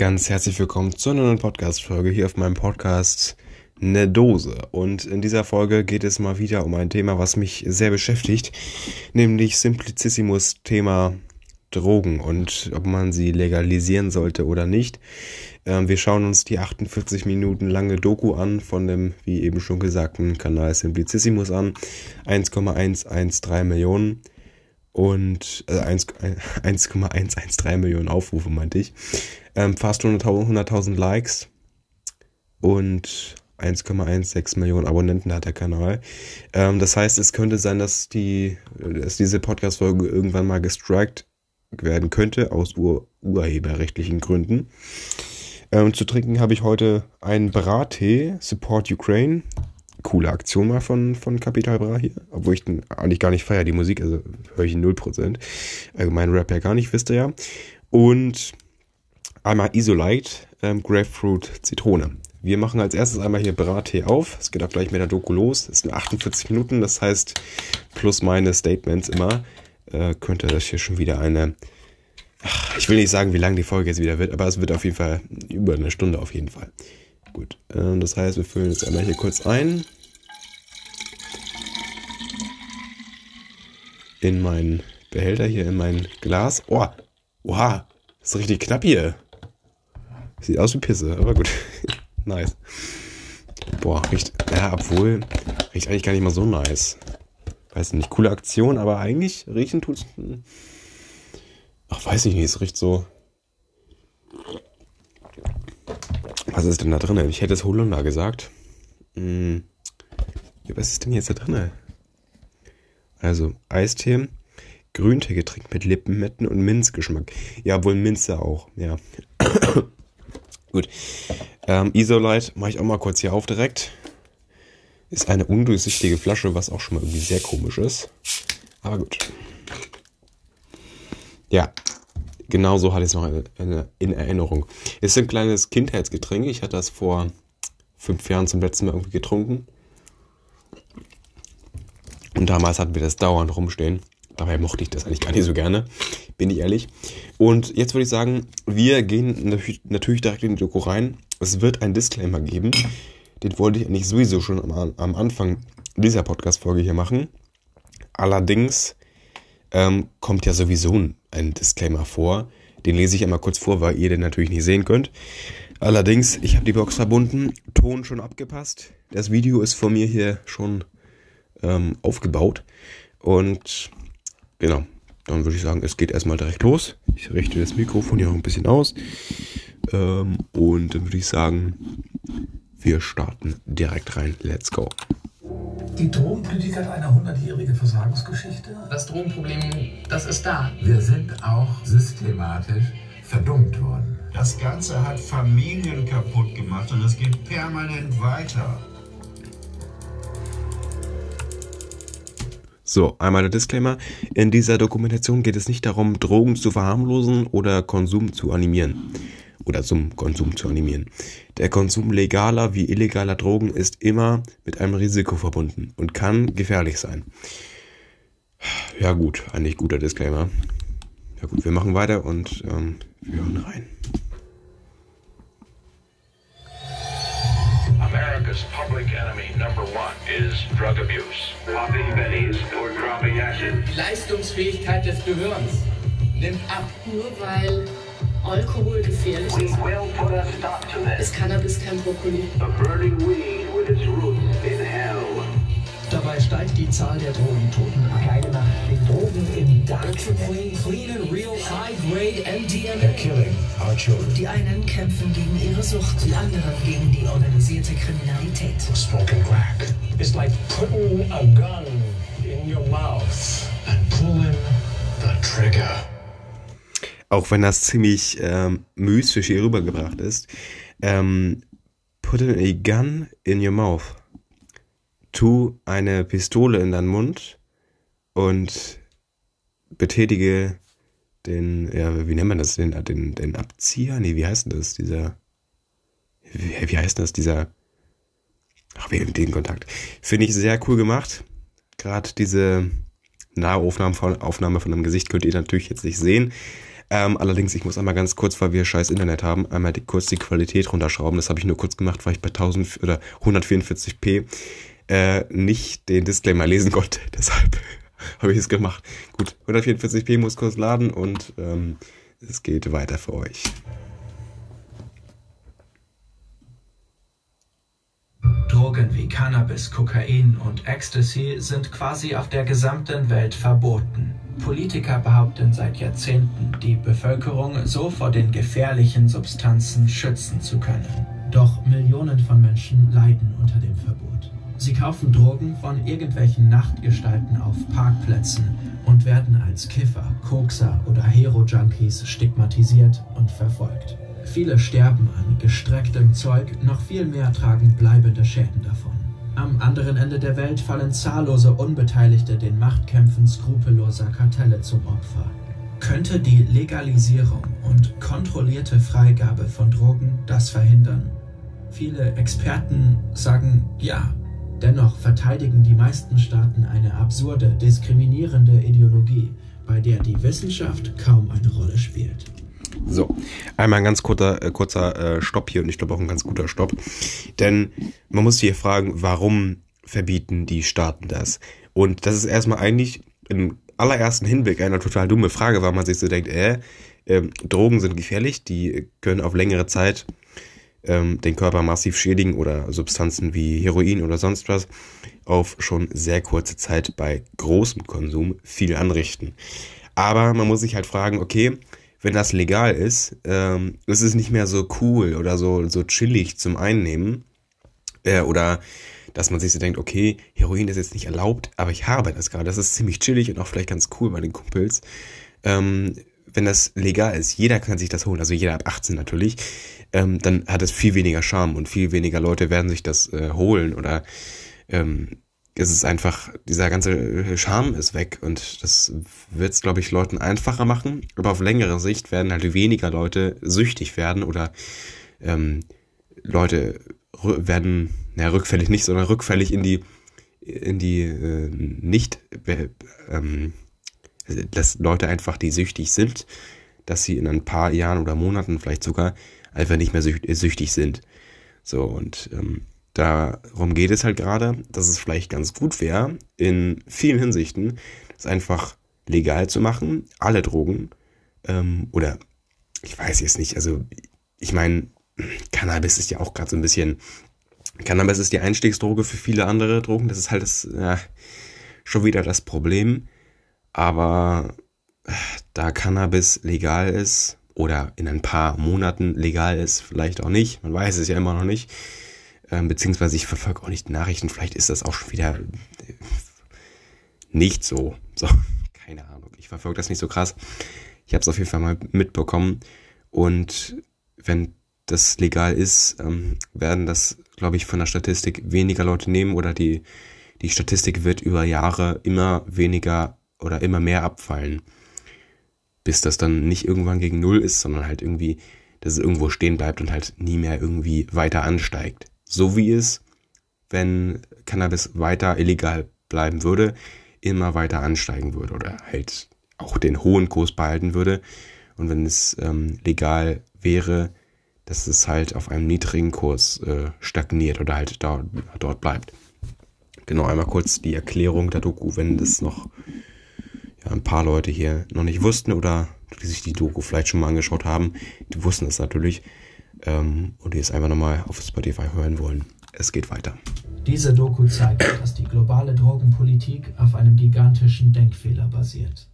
Ganz herzlich willkommen zu einer neuen Podcast-Folge hier auf meinem Podcast Ne Dose. Und in dieser Folge geht es mal wieder um ein Thema, was mich sehr beschäftigt, nämlich Simplicissimus Thema Drogen und ob man sie legalisieren sollte oder nicht. Ähm, wir schauen uns die 48 Minuten lange Doku an von dem, wie eben schon gesagten, Kanal Simplicissimus an. 1,113 Millionen und äh, 1,113 Millionen Aufrufe, meinte ich. Ähm, fast 100.000 100 Likes und 1,16 Millionen Abonnenten hat der Kanal. Ähm, das heißt, es könnte sein, dass die, dass diese Podcast-Folge irgendwann mal gestrikt werden könnte aus ur urheberrechtlichen Gründen. Ähm, zu trinken habe ich heute einen Brattee, Support Ukraine coole Aktion mal von, von Capital Bra hier, obwohl ich den eigentlich gar nicht feiere, die Musik, also höre ich 0%. Allgemein Rap ja gar nicht, wisst ihr ja. Und einmal Isolite, ähm, Grapefruit, Zitrone. Wir machen als erstes einmal hier Brattee auf. Es geht auch gleich mit der Doku los. Es sind 48 Minuten, das heißt, plus meine Statements immer, äh, könnte das hier schon wieder eine. Ich will nicht sagen, wie lang die Folge jetzt wieder wird, aber es wird auf jeden Fall über eine Stunde auf jeden Fall. Gut, äh, das heißt, wir füllen jetzt einmal hier kurz ein. In meinen Behälter hier, in mein Glas. Oh, oha, ist richtig knapp hier. Sieht aus wie Pisse, aber gut. nice. Boah, riecht, ja, obwohl, riecht eigentlich gar nicht mal so nice. Weiß nicht, coole Aktion, aber eigentlich riechen tut's. Ach, weiß ich nicht, es riecht so Was ist denn da drin? Ich hätte es Holunder gesagt. Hm. Was ist denn jetzt da drin? Also Eistee, Grünteegetränk mit Lippenmetten und Minzgeschmack. Ja, wohl Minze auch. Ja. Gut. Ähm, Isolite mache ich auch mal kurz hier auf direkt. Ist eine undurchsichtige Flasche, was auch schon mal irgendwie sehr komisch ist. Aber gut. Ja, Genauso hatte ich es noch in Erinnerung. Ist ein kleines Kindheitsgetränk. Ich hatte das vor fünf Jahren zum letzten Mal irgendwie getrunken. Und damals hatten wir das dauernd rumstehen. Dabei mochte ich das eigentlich gar nicht so gerne, bin ich ehrlich. Und jetzt würde ich sagen, wir gehen natürlich direkt in die Doku rein. Es wird ein Disclaimer geben. Den wollte ich eigentlich sowieso schon am Anfang dieser Podcast-Folge hier machen. Allerdings ähm, kommt ja sowieso ein Disclaimer vor. Den lese ich einmal kurz vor, weil ihr den natürlich nicht sehen könnt. Allerdings, ich habe die Box verbunden, Ton schon abgepasst. Das Video ist von mir hier schon ähm, aufgebaut. Und genau, dann würde ich sagen, es geht erstmal direkt los. Ich richte das Mikrofon hier auch ein bisschen aus. Ähm, und dann würde ich sagen, wir starten direkt rein. Let's go. Die Drogenpolitik hat eine hundertjährige Versagensgeschichte. Das Drogenproblem, das ist da. Wir sind auch systematisch verdummt worden. Das Ganze hat Familien kaputt gemacht und es geht permanent weiter. So, einmal der Disclaimer. In dieser Dokumentation geht es nicht darum, Drogen zu verharmlosen oder Konsum zu animieren oder zum Konsum zu animieren. Der Konsum legaler wie illegaler Drogen ist immer mit einem Risiko verbunden und kann gefährlich sein. Ja gut, eigentlich guter Disclaimer. Ja gut, wir machen weiter und ähm, wir hören rein. America's public enemy number one is drug abuse. Popping bennies or dropping acid. Die Leistungsfähigkeit des Gehirns nimmt ab. Nur weil Alkohol gefährlich We ist, will put a stop to this. ist Cannabis kein Brokkoli. A burning weed with its roots in hell. Dabei steigt die Zahl der Drogentoten an. Keine Macht den Drogen im Dark. Clean, clean and real high-grade They're MDMA. killing our children. Die einen kämpfen gegen ihre Sucht, die anderen gegen die organisierte Kriminalität. Smoking crack. It's like putting a gun in your mouth. And pulling the trigger. Auch wenn das ziemlich ähm, mystisch hier rübergebracht ist. Ähm, put a gun in your mouth. Tu eine Pistole in deinen Mund und betätige den, ja, wie nennt man das, den, den, den Abzieher? Nee, wie heißt denn das? Dieser, wie, wie heißt das? Dieser, ach, den Kontakt. Finde ich sehr cool gemacht. Gerade diese Nahaufnahme von, Aufnahme von einem Gesicht könnt ihr natürlich jetzt nicht sehen. Ähm, allerdings, ich muss einmal ganz kurz, weil wir scheiß Internet haben, einmal die, kurz die Qualität runterschrauben. Das habe ich nur kurz gemacht, weil ich bei 1000 oder 144p äh, nicht den Disclaimer lesen konnte. Deshalb habe ich es gemacht. Gut, 144p muss kurz laden und ähm, es geht weiter für euch. Drogen wie Cannabis, Kokain und Ecstasy sind quasi auf der gesamten Welt verboten. Politiker behaupten seit Jahrzehnten, die Bevölkerung so vor den gefährlichen Substanzen schützen zu können. Doch Millionen von Menschen leiden unter dem Verbot. Sie kaufen Drogen von irgendwelchen Nachtgestalten auf Parkplätzen und werden als Kiffer, Kokser oder Hero-Junkies stigmatisiert und verfolgt. Viele sterben an gestrecktem Zeug, noch viel mehr tragen bleibende Schäden davon. Am anderen Ende der Welt fallen zahllose Unbeteiligte den Machtkämpfen skrupelloser Kartelle zum Opfer. Könnte die Legalisierung und kontrollierte Freigabe von Drogen das verhindern? Viele Experten sagen ja. Dennoch verteidigen die meisten Staaten eine absurde, diskriminierende Ideologie, bei der die Wissenschaft kaum eine Rolle spielt. So, einmal ein ganz kurzer, äh, kurzer äh, Stopp hier und ich glaube auch ein ganz guter Stopp. Denn man muss sich hier fragen, warum verbieten die Staaten das? Und das ist erstmal eigentlich im allerersten Hinblick eine total dumme Frage, weil man sich so denkt, äh, äh Drogen sind gefährlich, die können auf längere Zeit ähm, den Körper massiv schädigen oder Substanzen wie Heroin oder sonst was auf schon sehr kurze Zeit bei großem Konsum viel anrichten. Aber man muss sich halt fragen, okay, wenn das legal ist, ähm, ist es nicht mehr so cool oder so, so chillig zum Einnehmen. Äh, oder dass man sich so denkt, okay, Heroin ist jetzt nicht erlaubt, aber ich habe das gerade. Das ist ziemlich chillig und auch vielleicht ganz cool bei den Kumpels. Ähm, wenn das legal ist, jeder kann sich das holen, also jeder ab 18 natürlich, ähm, dann hat es viel weniger Charme und viel weniger Leute werden sich das äh, holen oder ähm, es ist einfach, dieser ganze Charme ist weg und das wird es, glaube ich, Leuten einfacher machen. Aber auf längere Sicht werden halt weniger Leute süchtig werden oder ähm, Leute werden, naja, rückfällig nicht, sondern rückfällig in die, in die äh, nicht, äh, ähm, dass Leute einfach, die süchtig sind, dass sie in ein paar Jahren oder Monaten vielleicht sogar einfach nicht mehr süchtig sind. So, und ähm, darum geht es halt gerade, dass es vielleicht ganz gut wäre, in vielen Hinsichten, das einfach legal zu machen, alle Drogen, ähm, oder ich weiß jetzt nicht, also ich meine, Cannabis ist ja auch gerade so ein bisschen, Cannabis ist die Einstiegsdroge für viele andere Drogen, das ist halt das, ja, schon wieder das Problem, aber da Cannabis legal ist, oder in ein paar Monaten legal ist, vielleicht auch nicht, man weiß es ja immer noch nicht, ähm, beziehungsweise ich verfolge auch nicht Nachrichten, vielleicht ist das auch schon wieder äh, nicht so. So, keine Ahnung. Ich verfolge das nicht so krass. Ich habe es auf jeden Fall mal mitbekommen. Und wenn das legal ist, ähm, werden das, glaube ich, von der Statistik weniger Leute nehmen oder die, die Statistik wird über Jahre immer weniger oder immer mehr abfallen. Bis das dann nicht irgendwann gegen Null ist, sondern halt irgendwie, dass es irgendwo stehen bleibt und halt nie mehr irgendwie weiter ansteigt so wie es, wenn Cannabis weiter illegal bleiben würde, immer weiter ansteigen würde oder halt auch den hohen Kurs behalten würde. Und wenn es ähm, legal wäre, dass es halt auf einem niedrigen Kurs äh, stagniert oder halt da, dort bleibt. Genau, einmal kurz die Erklärung der Doku, wenn das noch ja, ein paar Leute hier noch nicht wussten oder die sich die Doku vielleicht schon mal angeschaut haben, die wussten es natürlich ähm, und die es einfach nochmal auf Spotify hören wollen. Es geht weiter. Diese Doku zeigt, dass die globale Drogenpolitik auf einem gigantischen Denkfehler basiert.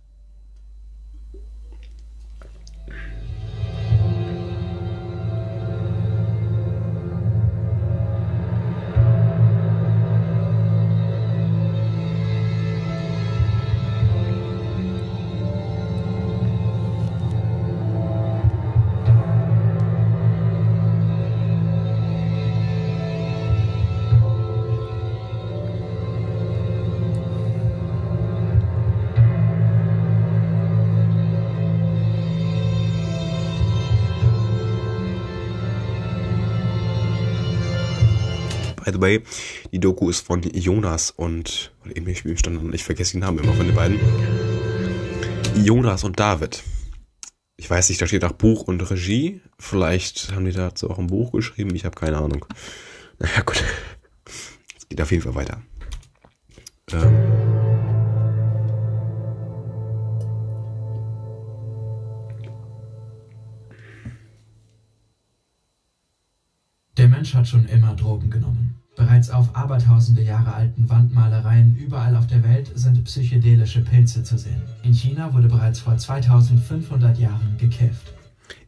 By the way, die Doku ist von Jonas und, eben ich stand, ich vergesse den Namen immer von den beiden. Jonas und David. Ich weiß nicht, da steht auch Buch und Regie. Vielleicht haben die dazu auch ein Buch geschrieben. Ich habe keine Ahnung. Naja, gut. Es geht auf jeden Fall weiter. Ähm. Mensch hat schon immer Drogen genommen. Bereits auf abertausende Jahre alten Wandmalereien überall auf der Welt sind psychedelische Pilze zu sehen. In China wurde bereits vor 2500 Jahren gekifft.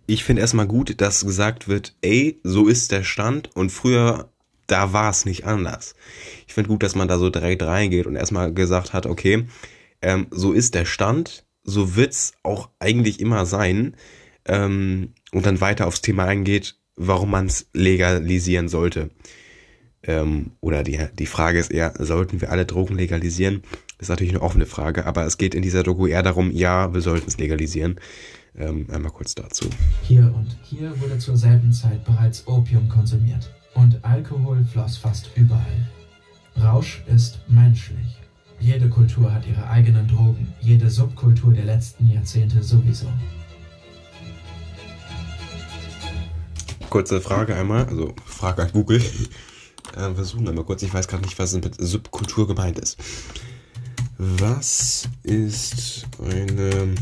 Ich finde erstmal gut, dass gesagt wird, ey, so ist der Stand und früher, da war es nicht anders. Ich finde gut, dass man da so direkt reingeht und erstmal gesagt hat, okay, ähm, so ist der Stand, so wird's auch eigentlich immer sein ähm, und dann weiter aufs Thema eingeht, warum man es legalisieren sollte. Ähm, oder die, die Frage ist eher, sollten wir alle Drogen legalisieren? Ist natürlich eine offene Frage, aber es geht in dieser Doku eher darum, ja, wir sollten es legalisieren. Ähm, einmal kurz dazu. Hier und hier wurde zur selben Zeit bereits Opium konsumiert und Alkohol floss fast überall. Rausch ist menschlich. Jede Kultur hat ihre eigenen Drogen, jede Subkultur der letzten Jahrzehnte sowieso. Kurze Frage einmal, also Frage an Google. Äh, versuchen wir mal kurz, ich weiß gerade nicht, was mit Subkultur gemeint ist. Was ist eine.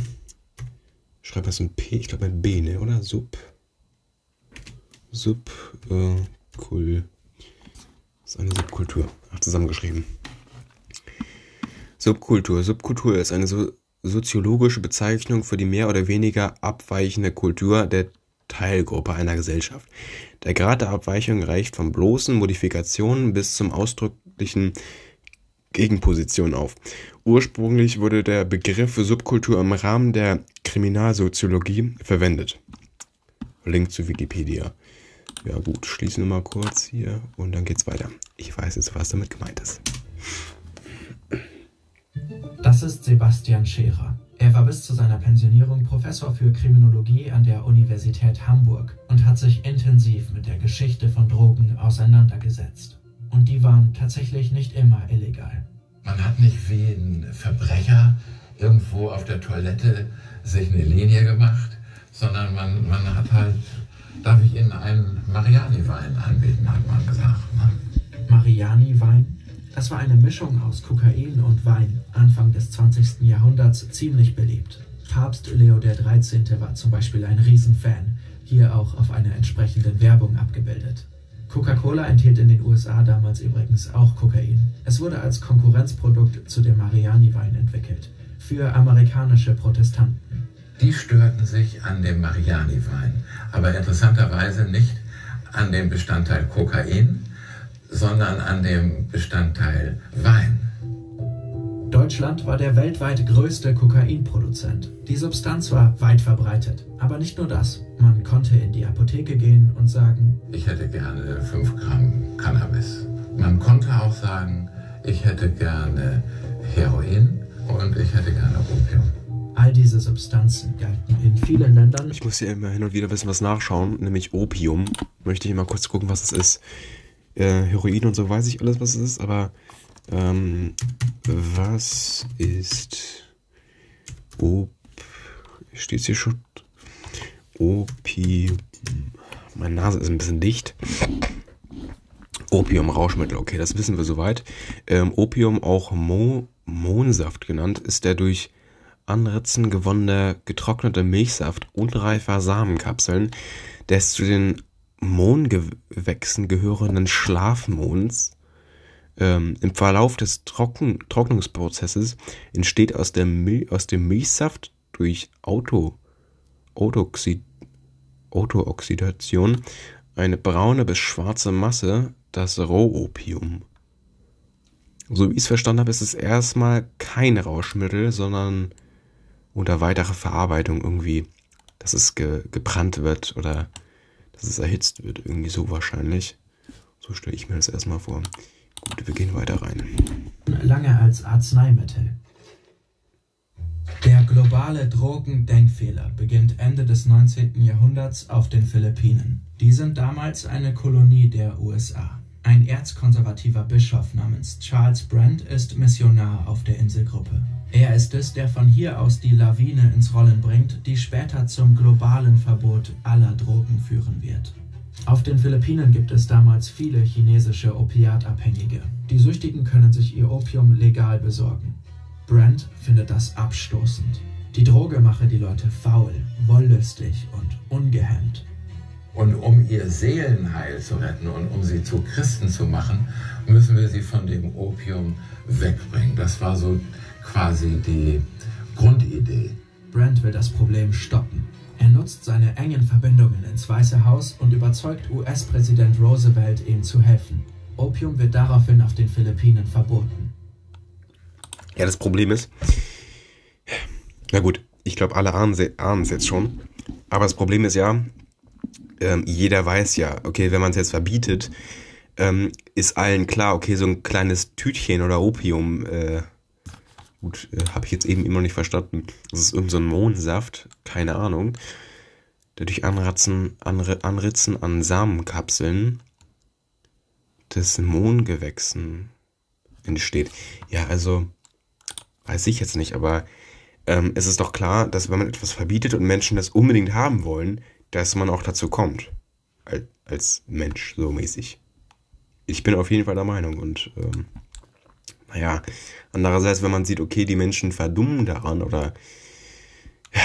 Ich schreibe das ein P, ich glaube ein B, ne? Oder? Sub. Sub. Äh, cool. Ist eine Subkultur. Ach, zusammengeschrieben. Subkultur. Subkultur ist eine so soziologische Bezeichnung für die mehr oder weniger abweichende Kultur der Teilgruppe einer Gesellschaft. Der Grad der Abweichung reicht von bloßen Modifikationen bis zum ausdrücklichen Gegenposition auf. Ursprünglich wurde der Begriff Subkultur im Rahmen der Kriminalsoziologie verwendet. Link zu Wikipedia. Ja gut, schließen wir mal kurz hier und dann geht's weiter. Ich weiß jetzt, was damit gemeint ist. Das ist Sebastian Scherer. Er war bis zu seiner Pensionierung Professor für Kriminologie an der Universität Hamburg und hat sich intensiv mit der Geschichte von Drogen auseinandergesetzt. Und die waren tatsächlich nicht immer illegal. Man hat nicht wie ein Verbrecher irgendwo auf der Toilette sich eine Linie gemacht, sondern man, man hat halt, darf ich Ihnen einen Mariani-Wein anbieten, hat man gesagt. Ne? Mariani-Wein? Das war eine Mischung aus Kokain und Wein, Anfang des 20. Jahrhunderts ziemlich beliebt. Papst Leo XIII. war zum Beispiel ein Riesenfan, hier auch auf einer entsprechenden Werbung abgebildet. Coca-Cola enthielt in den USA damals übrigens auch Kokain. Es wurde als Konkurrenzprodukt zu dem Mariani-Wein entwickelt, für amerikanische Protestanten. Die störten sich an dem Mariani-Wein, aber interessanterweise nicht an dem Bestandteil Kokain, sondern an dem Bestandteil Wein. Deutschland war der weltweit größte Kokainproduzent. Die Substanz war weit verbreitet. Aber nicht nur das. Man konnte in die Apotheke gehen und sagen, ich hätte gerne 5 Gramm Cannabis. Man konnte auch sagen, ich hätte gerne Heroin und ich hätte gerne Opium. All diese Substanzen galten in vielen Ländern. Ich muss hier immer hin und wieder wissen was nachschauen, nämlich Opium. Möchte ich mal kurz gucken, was es ist. Äh, Heroin und so weiß ich alles, was es ist, aber ähm, was ist Op... Steht hier schon? Opium. Meine Nase ist ein bisschen dicht. Opium, Rauschmittel, okay, das wissen wir soweit. Ähm, Opium, auch Mo Mohnsaft genannt, ist der durch Anritzen gewonnene getrocknete Milchsaft unreifer Samenkapseln des zu den Mohngewächsen gehörenden Schlafmohns. Ähm, Im Verlauf des Trocken Trocknungsprozesses entsteht aus, Mil aus dem Milchsaft durch Auto Autoxid Autooxidation eine braune bis schwarze Masse, das Rohopium. So wie ich es verstanden habe, ist es erstmal kein Rauschmittel, sondern unter weiterer Verarbeitung irgendwie, dass es ge gebrannt wird oder dass es erhitzt wird, irgendwie so wahrscheinlich. So stelle ich mir das erstmal vor. Gut, wir gehen weiter rein. Lange als Arzneimittel. Der globale Drogendenkfehler beginnt Ende des 19. Jahrhunderts auf den Philippinen. Die sind damals eine Kolonie der USA. Ein erzkonservativer Bischof namens Charles Brand ist Missionar auf der Inselgruppe. Er ist es, der von hier aus die Lawine ins Rollen bringt, die später zum globalen Verbot aller Drogen führen wird. Auf den Philippinen gibt es damals viele chinesische Opiatabhängige. Die Süchtigen können sich ihr Opium legal besorgen. Brand findet das abstoßend. Die Droge mache die Leute faul, wollüstig und ungehemmt. Und um ihr Seelenheil zu retten und um sie zu Christen zu machen, müssen wir sie von dem Opium wegbringen. Das war so quasi die Grundidee. Brand will das Problem stoppen. Er nutzt seine engen Verbindungen ins Weiße Haus und überzeugt US-Präsident Roosevelt, ihm zu helfen. Opium wird daraufhin auf den Philippinen verboten. Ja, das Problem ist, na gut, ich glaube, alle ahnen es jetzt schon. Aber das Problem ist ja, ähm, jeder weiß ja, okay, wenn man es jetzt verbietet, ähm, ist allen klar, okay, so ein kleines Tütchen oder Opium, äh, gut, äh, habe ich jetzt eben immer noch nicht verstanden. Das ist irgendein so Mohnsaft, keine Ahnung. Der durch Anratzen, Anr Anritzen an Samenkapseln des Mohngewächsen entsteht. Ja, also, weiß ich jetzt nicht, aber ähm, es ist doch klar, dass wenn man etwas verbietet und Menschen das unbedingt haben wollen, dass man auch dazu kommt. Als, Mensch, so mäßig. Ich bin auf jeden Fall der Meinung und ähm, naja, andererseits, wenn man sieht, okay, die Menschen verdummen daran oder ja,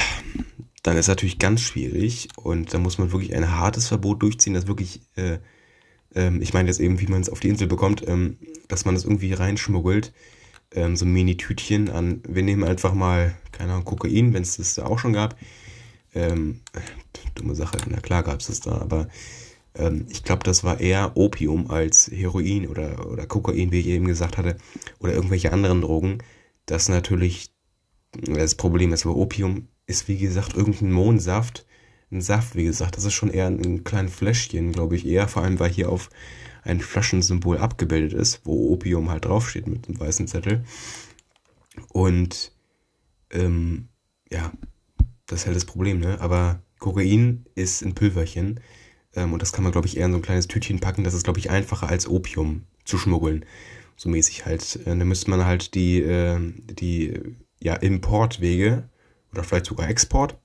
dann ist natürlich ganz schwierig und da muss man wirklich ein hartes Verbot durchziehen, das wirklich, äh, ähm, ich meine jetzt eben, wie man es auf die Insel bekommt, ähm, dass man das irgendwie reinschmuggelt, ähm, so Mini-Tütchen an, wir nehmen einfach mal, keine Ahnung, Kokain, wenn es das da auch schon gab, ähm, dumme Sache, na klar gab es das da, aber ähm, ich glaube, das war eher Opium als Heroin oder, oder Kokain, wie ich eben gesagt hatte, oder irgendwelche anderen Drogen. Das natürlich das Problem ist, aber Opium ist, wie gesagt, irgendein Mohnsaft. Ein Saft, wie gesagt, das ist schon eher ein kleines Fläschchen, glaube ich, eher, vor allem, weil hier auf ein Flaschensymbol abgebildet ist, wo Opium halt draufsteht mit einem weißen Zettel. Und ähm, ja, das ist halt das Problem, ne? Aber Kokain ist ein Pülverchen. Ähm, und das kann man, glaube ich, eher in so ein kleines Tütchen packen. Das ist, glaube ich, einfacher als Opium zu schmuggeln. So mäßig halt. Äh, da müsste man halt die, äh, die ja, Importwege oder vielleicht sogar Export.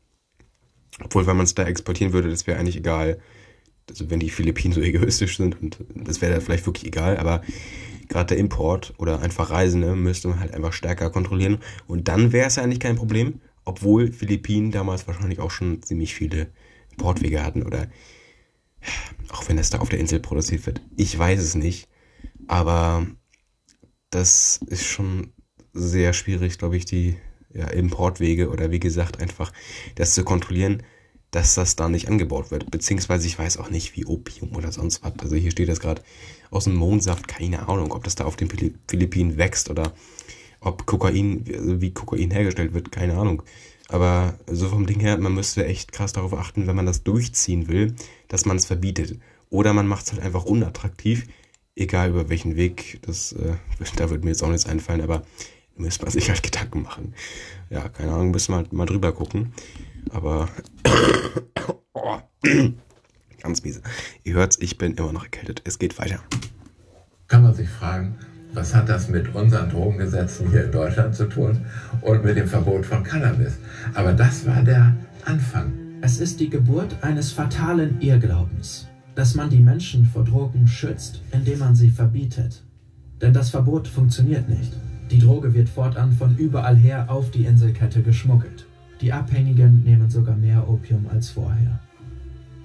Obwohl, wenn man es da exportieren würde, das wäre eigentlich egal. Also wenn die Philippinen so egoistisch sind und das wäre da vielleicht wirklich egal, aber gerade der Import oder einfach Reisende müsste man halt einfach stärker kontrollieren. Und dann wäre es ja eigentlich kein Problem, obwohl Philippinen damals wahrscheinlich auch schon ziemlich viele Importwege hatten oder auch wenn es da auf der Insel produziert wird. Ich weiß es nicht. Aber das ist schon sehr schwierig, glaube ich, die ja, Importwege oder wie gesagt einfach das zu kontrollieren, dass das da nicht angebaut wird. Beziehungsweise ich weiß auch nicht, wie Opium oder sonst was. Also hier steht das gerade aus dem Mondsaft, keine Ahnung, ob das da auf den Philippinen wächst oder ob Kokain, also wie Kokain hergestellt wird, keine Ahnung. Aber so vom Ding her, man müsste echt krass darauf achten, wenn man das durchziehen will, dass man es verbietet. Oder man macht es halt einfach unattraktiv, egal über welchen Weg. Das, äh, da würde mir jetzt auch nichts einfallen, aber müsste man sich halt Gedanken machen. Ja, keine Ahnung, müssen wir halt mal drüber gucken. Aber oh, ganz miese. Ihr hört's, ich bin immer noch erkältet. Es geht weiter. Kann man sich fragen, was hat das mit unseren Drogengesetzen hier in Deutschland zu tun und mit dem Verbot von Cannabis? Aber das war der Anfang. Es ist die Geburt eines fatalen Irrglaubens, dass man die Menschen vor Drogen schützt, indem man sie verbietet. Denn das Verbot funktioniert nicht. Die Droge wird fortan von überall her auf die Inselkette geschmuggelt. Die Abhängigen nehmen sogar mehr Opium als vorher.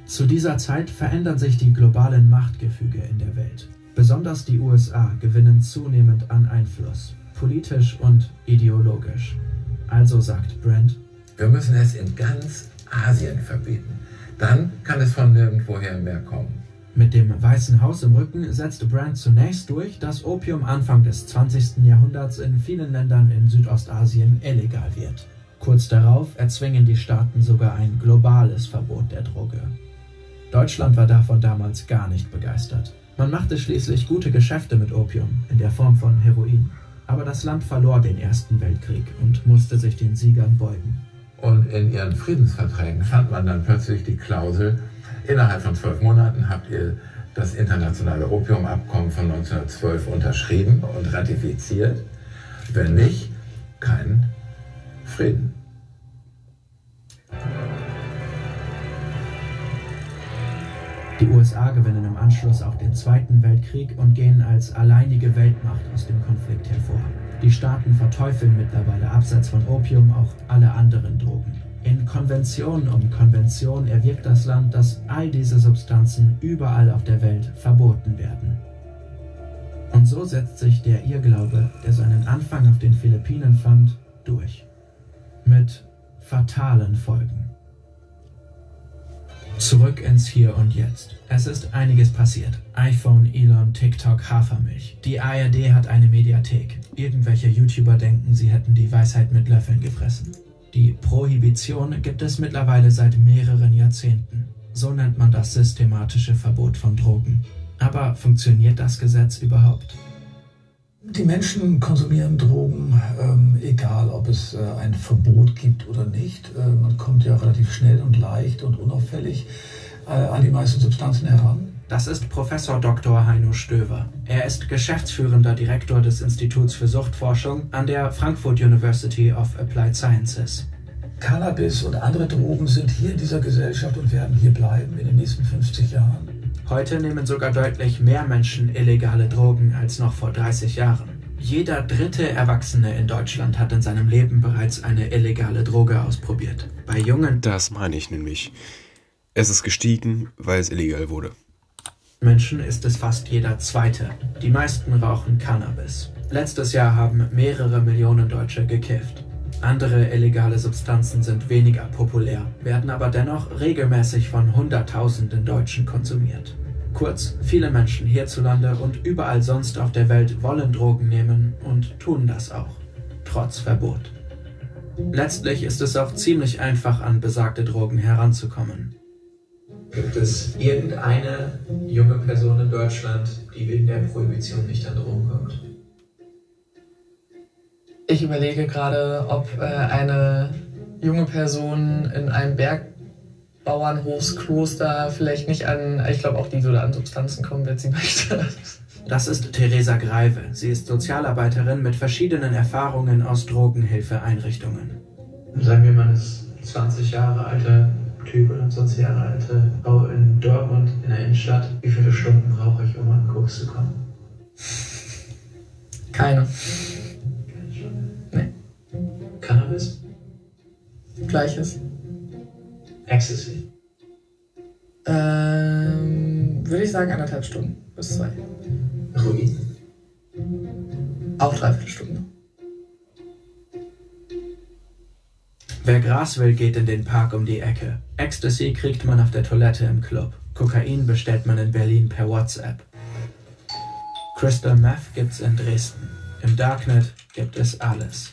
Zu dieser Zeit verändern sich die globalen Machtgefüge in der Welt. Besonders die USA gewinnen zunehmend an Einfluss, politisch und ideologisch. Also sagt Brent, wir müssen es in ganz Asien verbieten. Dann kann es von nirgendwoher mehr kommen. Mit dem Weißen Haus im Rücken setzt Brand zunächst durch, dass Opium Anfang des 20. Jahrhunderts in vielen Ländern in Südostasien illegal wird. Kurz darauf erzwingen die Staaten sogar ein globales Verbot der Droge. Deutschland war davon damals gar nicht begeistert. Man machte schließlich gute Geschäfte mit Opium in der Form von Heroin. Aber das Land verlor den Ersten Weltkrieg und musste sich den Siegern beugen. Und in ihren Friedensverträgen fand man dann plötzlich die Klausel, innerhalb von zwölf Monaten habt ihr das internationale Opiumabkommen von 1912 unterschrieben und ratifiziert. Wenn nicht, kein Frieden. Die USA gewinnen im Anschluss auch den Zweiten Weltkrieg und gehen als alleinige Weltmacht aus dem Konflikt hervor. Die Staaten verteufeln mittlerweile abseits von Opium auch alle anderen Drogen. In Konvention um Konvention erwirkt das Land, dass all diese Substanzen überall auf der Welt verboten werden. Und so setzt sich der Irrglaube, der seinen Anfang auf den Philippinen fand, durch. Mit fatalen Folgen. Zurück ins Hier und Jetzt. Es ist einiges passiert. iPhone, Elon, TikTok, Hafermilch. Die ARD hat eine Mediathek. Irgendwelche YouTuber denken, sie hätten die Weisheit mit Löffeln gefressen. Die Prohibition gibt es mittlerweile seit mehreren Jahrzehnten. So nennt man das systematische Verbot von Drogen. Aber funktioniert das Gesetz überhaupt? Die Menschen konsumieren Drogen, ähm, egal ob es äh, ein Verbot gibt oder nicht. Äh, man kommt ja relativ schnell und leicht und unauffällig äh, an die meisten Substanzen heran. Das ist Professor Dr. Heino Stöver. Er ist geschäftsführender Direktor des Instituts für Suchtforschung an der Frankfurt University of Applied Sciences. Cannabis und andere Drogen sind hier in dieser Gesellschaft und werden hier bleiben in den nächsten 50 Jahren. Heute nehmen sogar deutlich mehr Menschen illegale Drogen als noch vor 30 Jahren. Jeder dritte Erwachsene in Deutschland hat in seinem Leben bereits eine illegale Droge ausprobiert. Bei Jungen. Das meine ich nämlich. Es ist gestiegen, weil es illegal wurde. Menschen ist es fast jeder zweite. Die meisten rauchen Cannabis. Letztes Jahr haben mehrere Millionen Deutsche gekifft. Andere illegale Substanzen sind weniger populär, werden aber dennoch regelmäßig von Hunderttausenden Deutschen konsumiert. Kurz, viele Menschen hierzulande und überall sonst auf der Welt wollen Drogen nehmen und tun das auch, trotz Verbot. Letztlich ist es auch ziemlich einfach, an besagte Drogen heranzukommen. Gibt es irgendeine junge Person in Deutschland, die wegen der Prohibition nicht an Drogen kommt? Ich überlege gerade, ob äh, eine junge Person in einem Bergbauernhofskloster vielleicht nicht an, ich glaube auch die würde an Substanzen kommen, wenn sie möchte. Das ist Theresa Greive. Sie ist Sozialarbeiterin mit verschiedenen Erfahrungen aus Drogenhilfeeinrichtungen. Sagen wir mal, ist 20 Jahre alter Typ oder 20 Jahre alte Frau in Dortmund in der Innenstadt. Wie viele Stunden brauche ich, um an Koks zu kommen? Keine. Cannabis? Gleiches. Ecstasy? Ähm, würde ich sagen anderthalb Stunden bis zwei. Heroin? Auch dreiviertel Stunde. Wer Gras will, geht in den Park um die Ecke. Ecstasy kriegt man auf der Toilette im Club. Kokain bestellt man in Berlin per WhatsApp. Crystal Meth gibt's in Dresden. Im Darknet gibt es alles.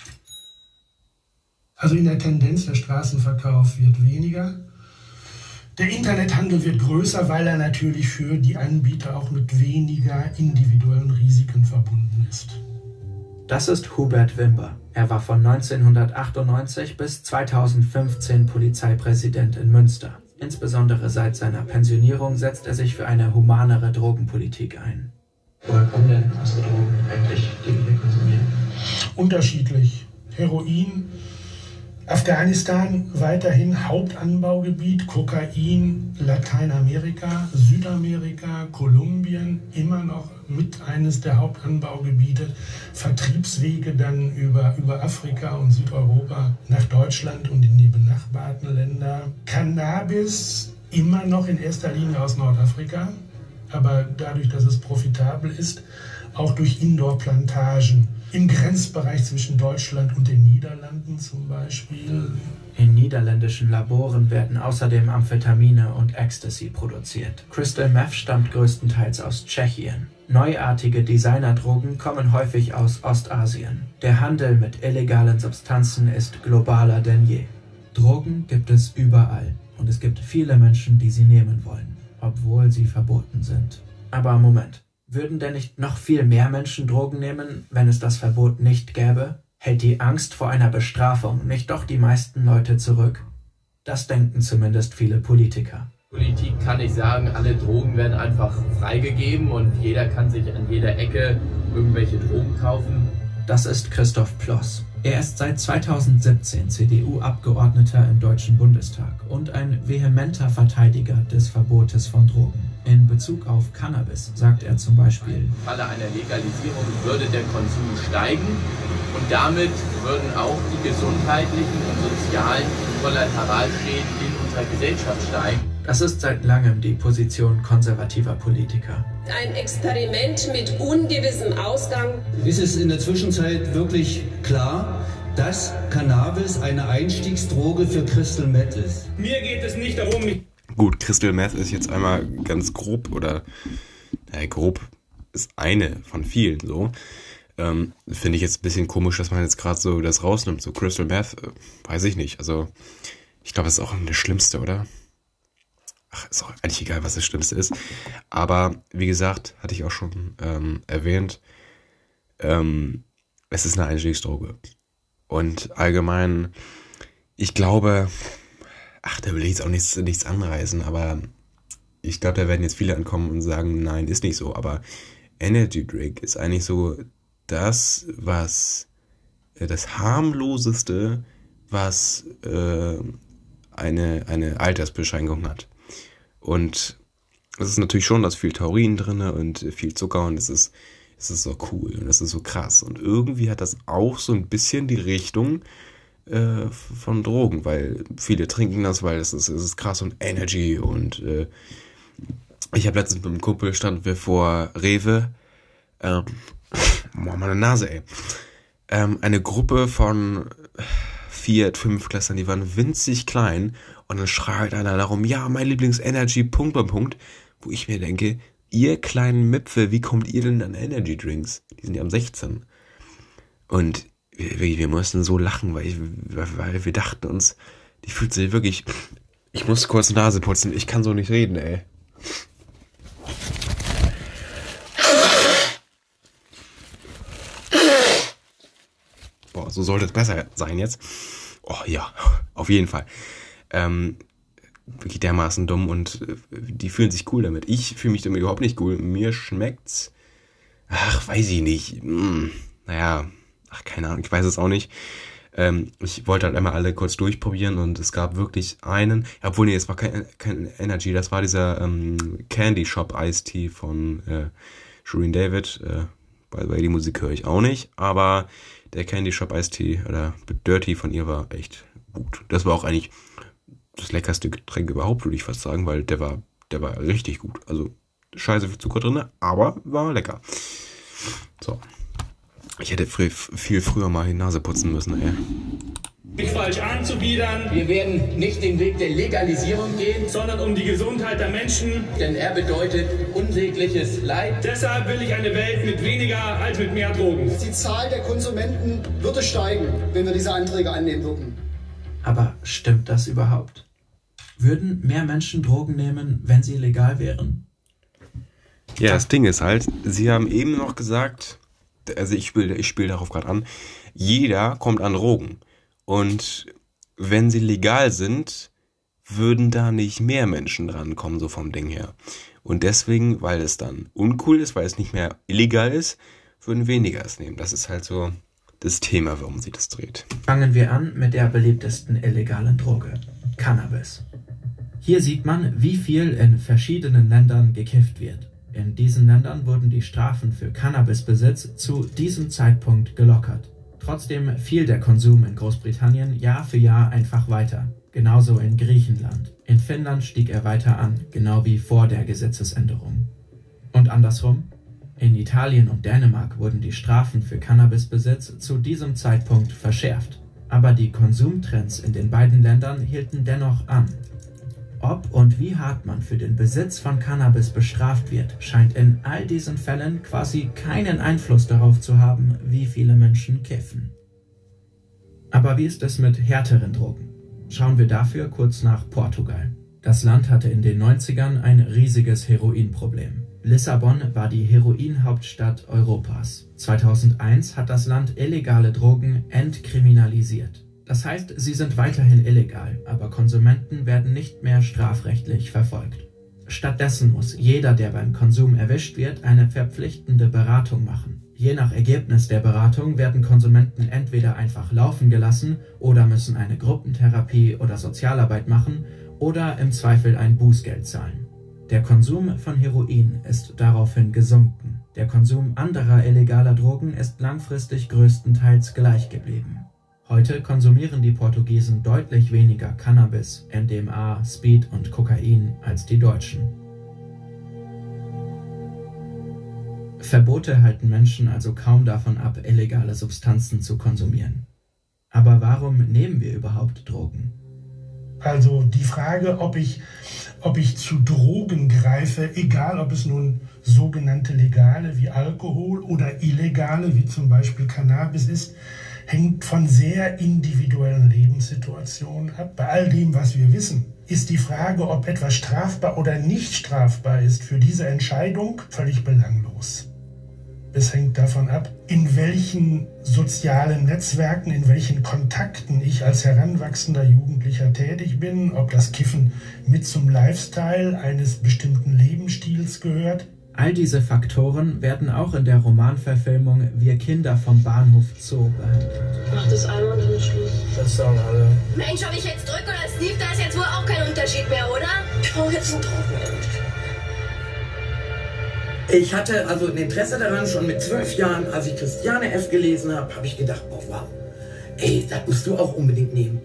Also in der Tendenz, der Straßenverkauf wird weniger. Der Internethandel wird größer, weil er natürlich für die Anbieter auch mit weniger individuellen Risiken verbunden ist. Das ist Hubert Wimber. Er war von 1998 bis 2015 Polizeipräsident in Münster. Insbesondere seit seiner Pensionierung setzt er sich für eine humanere Drogenpolitik ein. Woher kommen denn unsere Drogen eigentlich, die wir konsumieren? Unterschiedlich. Heroin, Afghanistan weiterhin Hauptanbaugebiet, Kokain, Lateinamerika, Südamerika, Kolumbien immer noch mit eines der Hauptanbaugebiete, Vertriebswege dann über, über Afrika und Südeuropa nach Deutschland und in die benachbarten Länder. Cannabis immer noch in erster Linie aus Nordafrika, aber dadurch, dass es profitabel ist, auch durch Indoor-Plantagen im Grenzbereich zwischen Deutschland und den Niederlanden zum Beispiel. In niederländischen Laboren werden außerdem Amphetamine und Ecstasy produziert. Crystal Meth stammt größtenteils aus Tschechien. Neuartige Designerdrogen kommen häufig aus Ostasien. Der Handel mit illegalen Substanzen ist globaler denn je. Drogen gibt es überall und es gibt viele Menschen, die sie nehmen wollen, obwohl sie verboten sind. Aber Moment. Würden denn nicht noch viel mehr Menschen Drogen nehmen, wenn es das Verbot nicht gäbe? Hält die Angst vor einer Bestrafung nicht doch die meisten Leute zurück? Das denken zumindest viele Politiker. Politik kann nicht sagen, alle Drogen werden einfach freigegeben und jeder kann sich an jeder Ecke irgendwelche Drogen kaufen. Das ist Christoph Ploss. Er ist seit 2017 CDU-Abgeordneter im Deutschen Bundestag und ein vehementer Verteidiger des Verbotes von Drogen. In Bezug auf Cannabis sagt er zum Beispiel, Im Falle einer Legalisierung würde der Konsum steigen und damit würden auch die gesundheitlichen und sozialen Kollateralschäden in unserer Gesellschaft steigen. Das ist seit langem die Position konservativer Politiker. Ein Experiment mit ungewissem Ausgang. Ist es in der Zwischenzeit wirklich klar, dass Cannabis eine Einstiegsdroge für Crystal Meth ist? Mir geht es nicht darum, mich Gut, Crystal Meth ist jetzt einmal ganz grob oder äh, grob ist eine von vielen so. Ähm, Finde ich jetzt ein bisschen komisch, dass man jetzt gerade so das rausnimmt. So Crystal Meth, äh, weiß ich nicht. Also ich glaube, das ist auch das Schlimmste, oder? Ach, ist auch eigentlich egal, was das Schlimmste ist. Aber wie gesagt, hatte ich auch schon ähm, erwähnt, ähm, es ist eine Einstiegsdroge. Und allgemein, ich glaube, ach, da will ich jetzt auch nichts, nichts anreißen, aber ich glaube, da werden jetzt viele ankommen und sagen, nein, ist nicht so. Aber Energy Drink ist eigentlich so das, was äh, das harmloseste, was äh, eine, eine Altersbeschränkung hat. Und es ist natürlich schon, da ist viel Taurin drin und viel Zucker und es ist, es ist so cool und es ist so krass. Und irgendwie hat das auch so ein bisschen die Richtung äh, von Drogen, weil viele trinken das, weil es ist, es ist krass und Energy und äh, ich habe letztens mit einem Kumpel standen wir vor Rewe, ähm, boah, meine Nase, ey, ähm, eine Gruppe von vier, fünf Klässlern, die waren winzig klein und dann schreit einer darum, ja, mein Lieblings-Energy, Punkt, Punkt, Punkt, wo ich mir denke, ihr kleinen Müpfe, wie kommt ihr denn an Energy Drinks? Die sind ja am 16. Und wir, wir mussten so lachen, weil, ich, weil wir dachten uns, die fühlt sich wirklich, ich muss kurz Nase putzen, ich kann so nicht reden, ey. Boah, so sollte es besser sein jetzt. Oh ja, auf jeden Fall. Ähm, wirklich dermaßen dumm und äh, die fühlen sich cool damit. Ich fühle mich damit überhaupt nicht cool. Mir schmeckt's. Ach, weiß ich nicht. Hm, naja, ach, keine Ahnung, ich weiß es auch nicht. Ähm, ich wollte halt einmal alle kurz durchprobieren und es gab wirklich einen, obwohl nee, es war kein, kein Energy, das war dieser ähm, Candy Shop Ice Tea von äh, Shireen David. Äh, by the way, die Musik höre ich auch nicht, aber der Candy Shop Ice Tea oder Dirty von ihr war echt gut. Das war auch eigentlich das leckerste Getränk überhaupt, würde ich fast sagen, weil der war, der war richtig gut. Also scheiße viel Zucker drin, aber war lecker. So. Ich hätte früh, viel früher mal die Nase putzen müssen, ey. mich falsch anzubiedern, Wir werden nicht den Weg der Legalisierung gehen, sondern um die Gesundheit der Menschen. denn er bedeutet unsägliches Leid. Deshalb will ich eine Welt mit weniger als mit mehr Drogen. Die Zahl der Konsumenten würde steigen, wenn wir diese Anträge annehmen würden. Aber stimmt das überhaupt? Würden mehr Menschen Drogen nehmen, wenn sie legal wären? Ja, das Ding ist halt, sie haben eben noch gesagt, also ich spiele ich spiel darauf gerade an, jeder kommt an Drogen. Und wenn sie legal sind, würden da nicht mehr Menschen drankommen, so vom Ding her. Und deswegen, weil es dann uncool ist, weil es nicht mehr illegal ist, würden weniger es nehmen. Das ist halt so das Thema, warum sie das dreht. Fangen wir an mit der beliebtesten illegalen Droge, Cannabis. Hier sieht man, wie viel in verschiedenen Ländern gekifft wird. In diesen Ländern wurden die Strafen für Cannabisbesitz zu diesem Zeitpunkt gelockert. Trotzdem fiel der Konsum in Großbritannien Jahr für Jahr einfach weiter. Genauso in Griechenland. In Finnland stieg er weiter an, genau wie vor der Gesetzesänderung. Und andersrum? In Italien und Dänemark wurden die Strafen für Cannabisbesitz zu diesem Zeitpunkt verschärft. Aber die Konsumtrends in den beiden Ländern hielten dennoch an. Ob und wie hart man für den Besitz von Cannabis bestraft wird, scheint in all diesen Fällen quasi keinen Einfluss darauf zu haben, wie viele Menschen kiffen. Aber wie ist es mit härteren Drogen? Schauen wir dafür kurz nach Portugal. Das Land hatte in den 90ern ein riesiges Heroinproblem. Lissabon war die Heroinhauptstadt Europas. 2001 hat das Land illegale Drogen entkriminalisiert. Das heißt, sie sind weiterhin illegal, aber Konsumenten werden nicht mehr strafrechtlich verfolgt. Stattdessen muss jeder, der beim Konsum erwischt wird, eine verpflichtende Beratung machen. Je nach Ergebnis der Beratung werden Konsumenten entweder einfach laufen gelassen oder müssen eine Gruppentherapie oder Sozialarbeit machen oder im Zweifel ein Bußgeld zahlen. Der Konsum von Heroin ist daraufhin gesunken. Der Konsum anderer illegaler Drogen ist langfristig größtenteils gleich geblieben. Heute konsumieren die Portugiesen deutlich weniger Cannabis, MDMA, Speed und Kokain als die Deutschen. Verbote halten Menschen also kaum davon ab, illegale Substanzen zu konsumieren. Aber warum nehmen wir überhaupt Drogen? Also die Frage, ob ich, ob ich zu Drogen greife, egal ob es nun sogenannte legale wie Alkohol oder illegale wie zum Beispiel Cannabis ist, hängt von sehr individuellen Lebenssituationen ab. Bei all dem, was wir wissen, ist die Frage, ob etwas strafbar oder nicht strafbar ist, für diese Entscheidung völlig belanglos. Es hängt davon ab, in welchen sozialen Netzwerken, in welchen Kontakten ich als heranwachsender Jugendlicher tätig bin, ob das Kiffen mit zum Lifestyle eines bestimmten Lebensstils gehört, All diese Faktoren werden auch in der Romanverfilmung Wir Kinder vom Bahnhof Zoo behandelt. Mach das einmal und dann ist Schluss. Das sagen alle. Mensch, ob ich jetzt drück oder sneak, da ist jetzt wohl auch kein Unterschied mehr, oder? Ich brauche jetzt einen Trockenend. Ich hatte also ein Interesse daran, schon mit zwölf Jahren, als ich Christiane F. gelesen habe, habe ich gedacht, boah, wow, ey, das musst du auch unbedingt nehmen.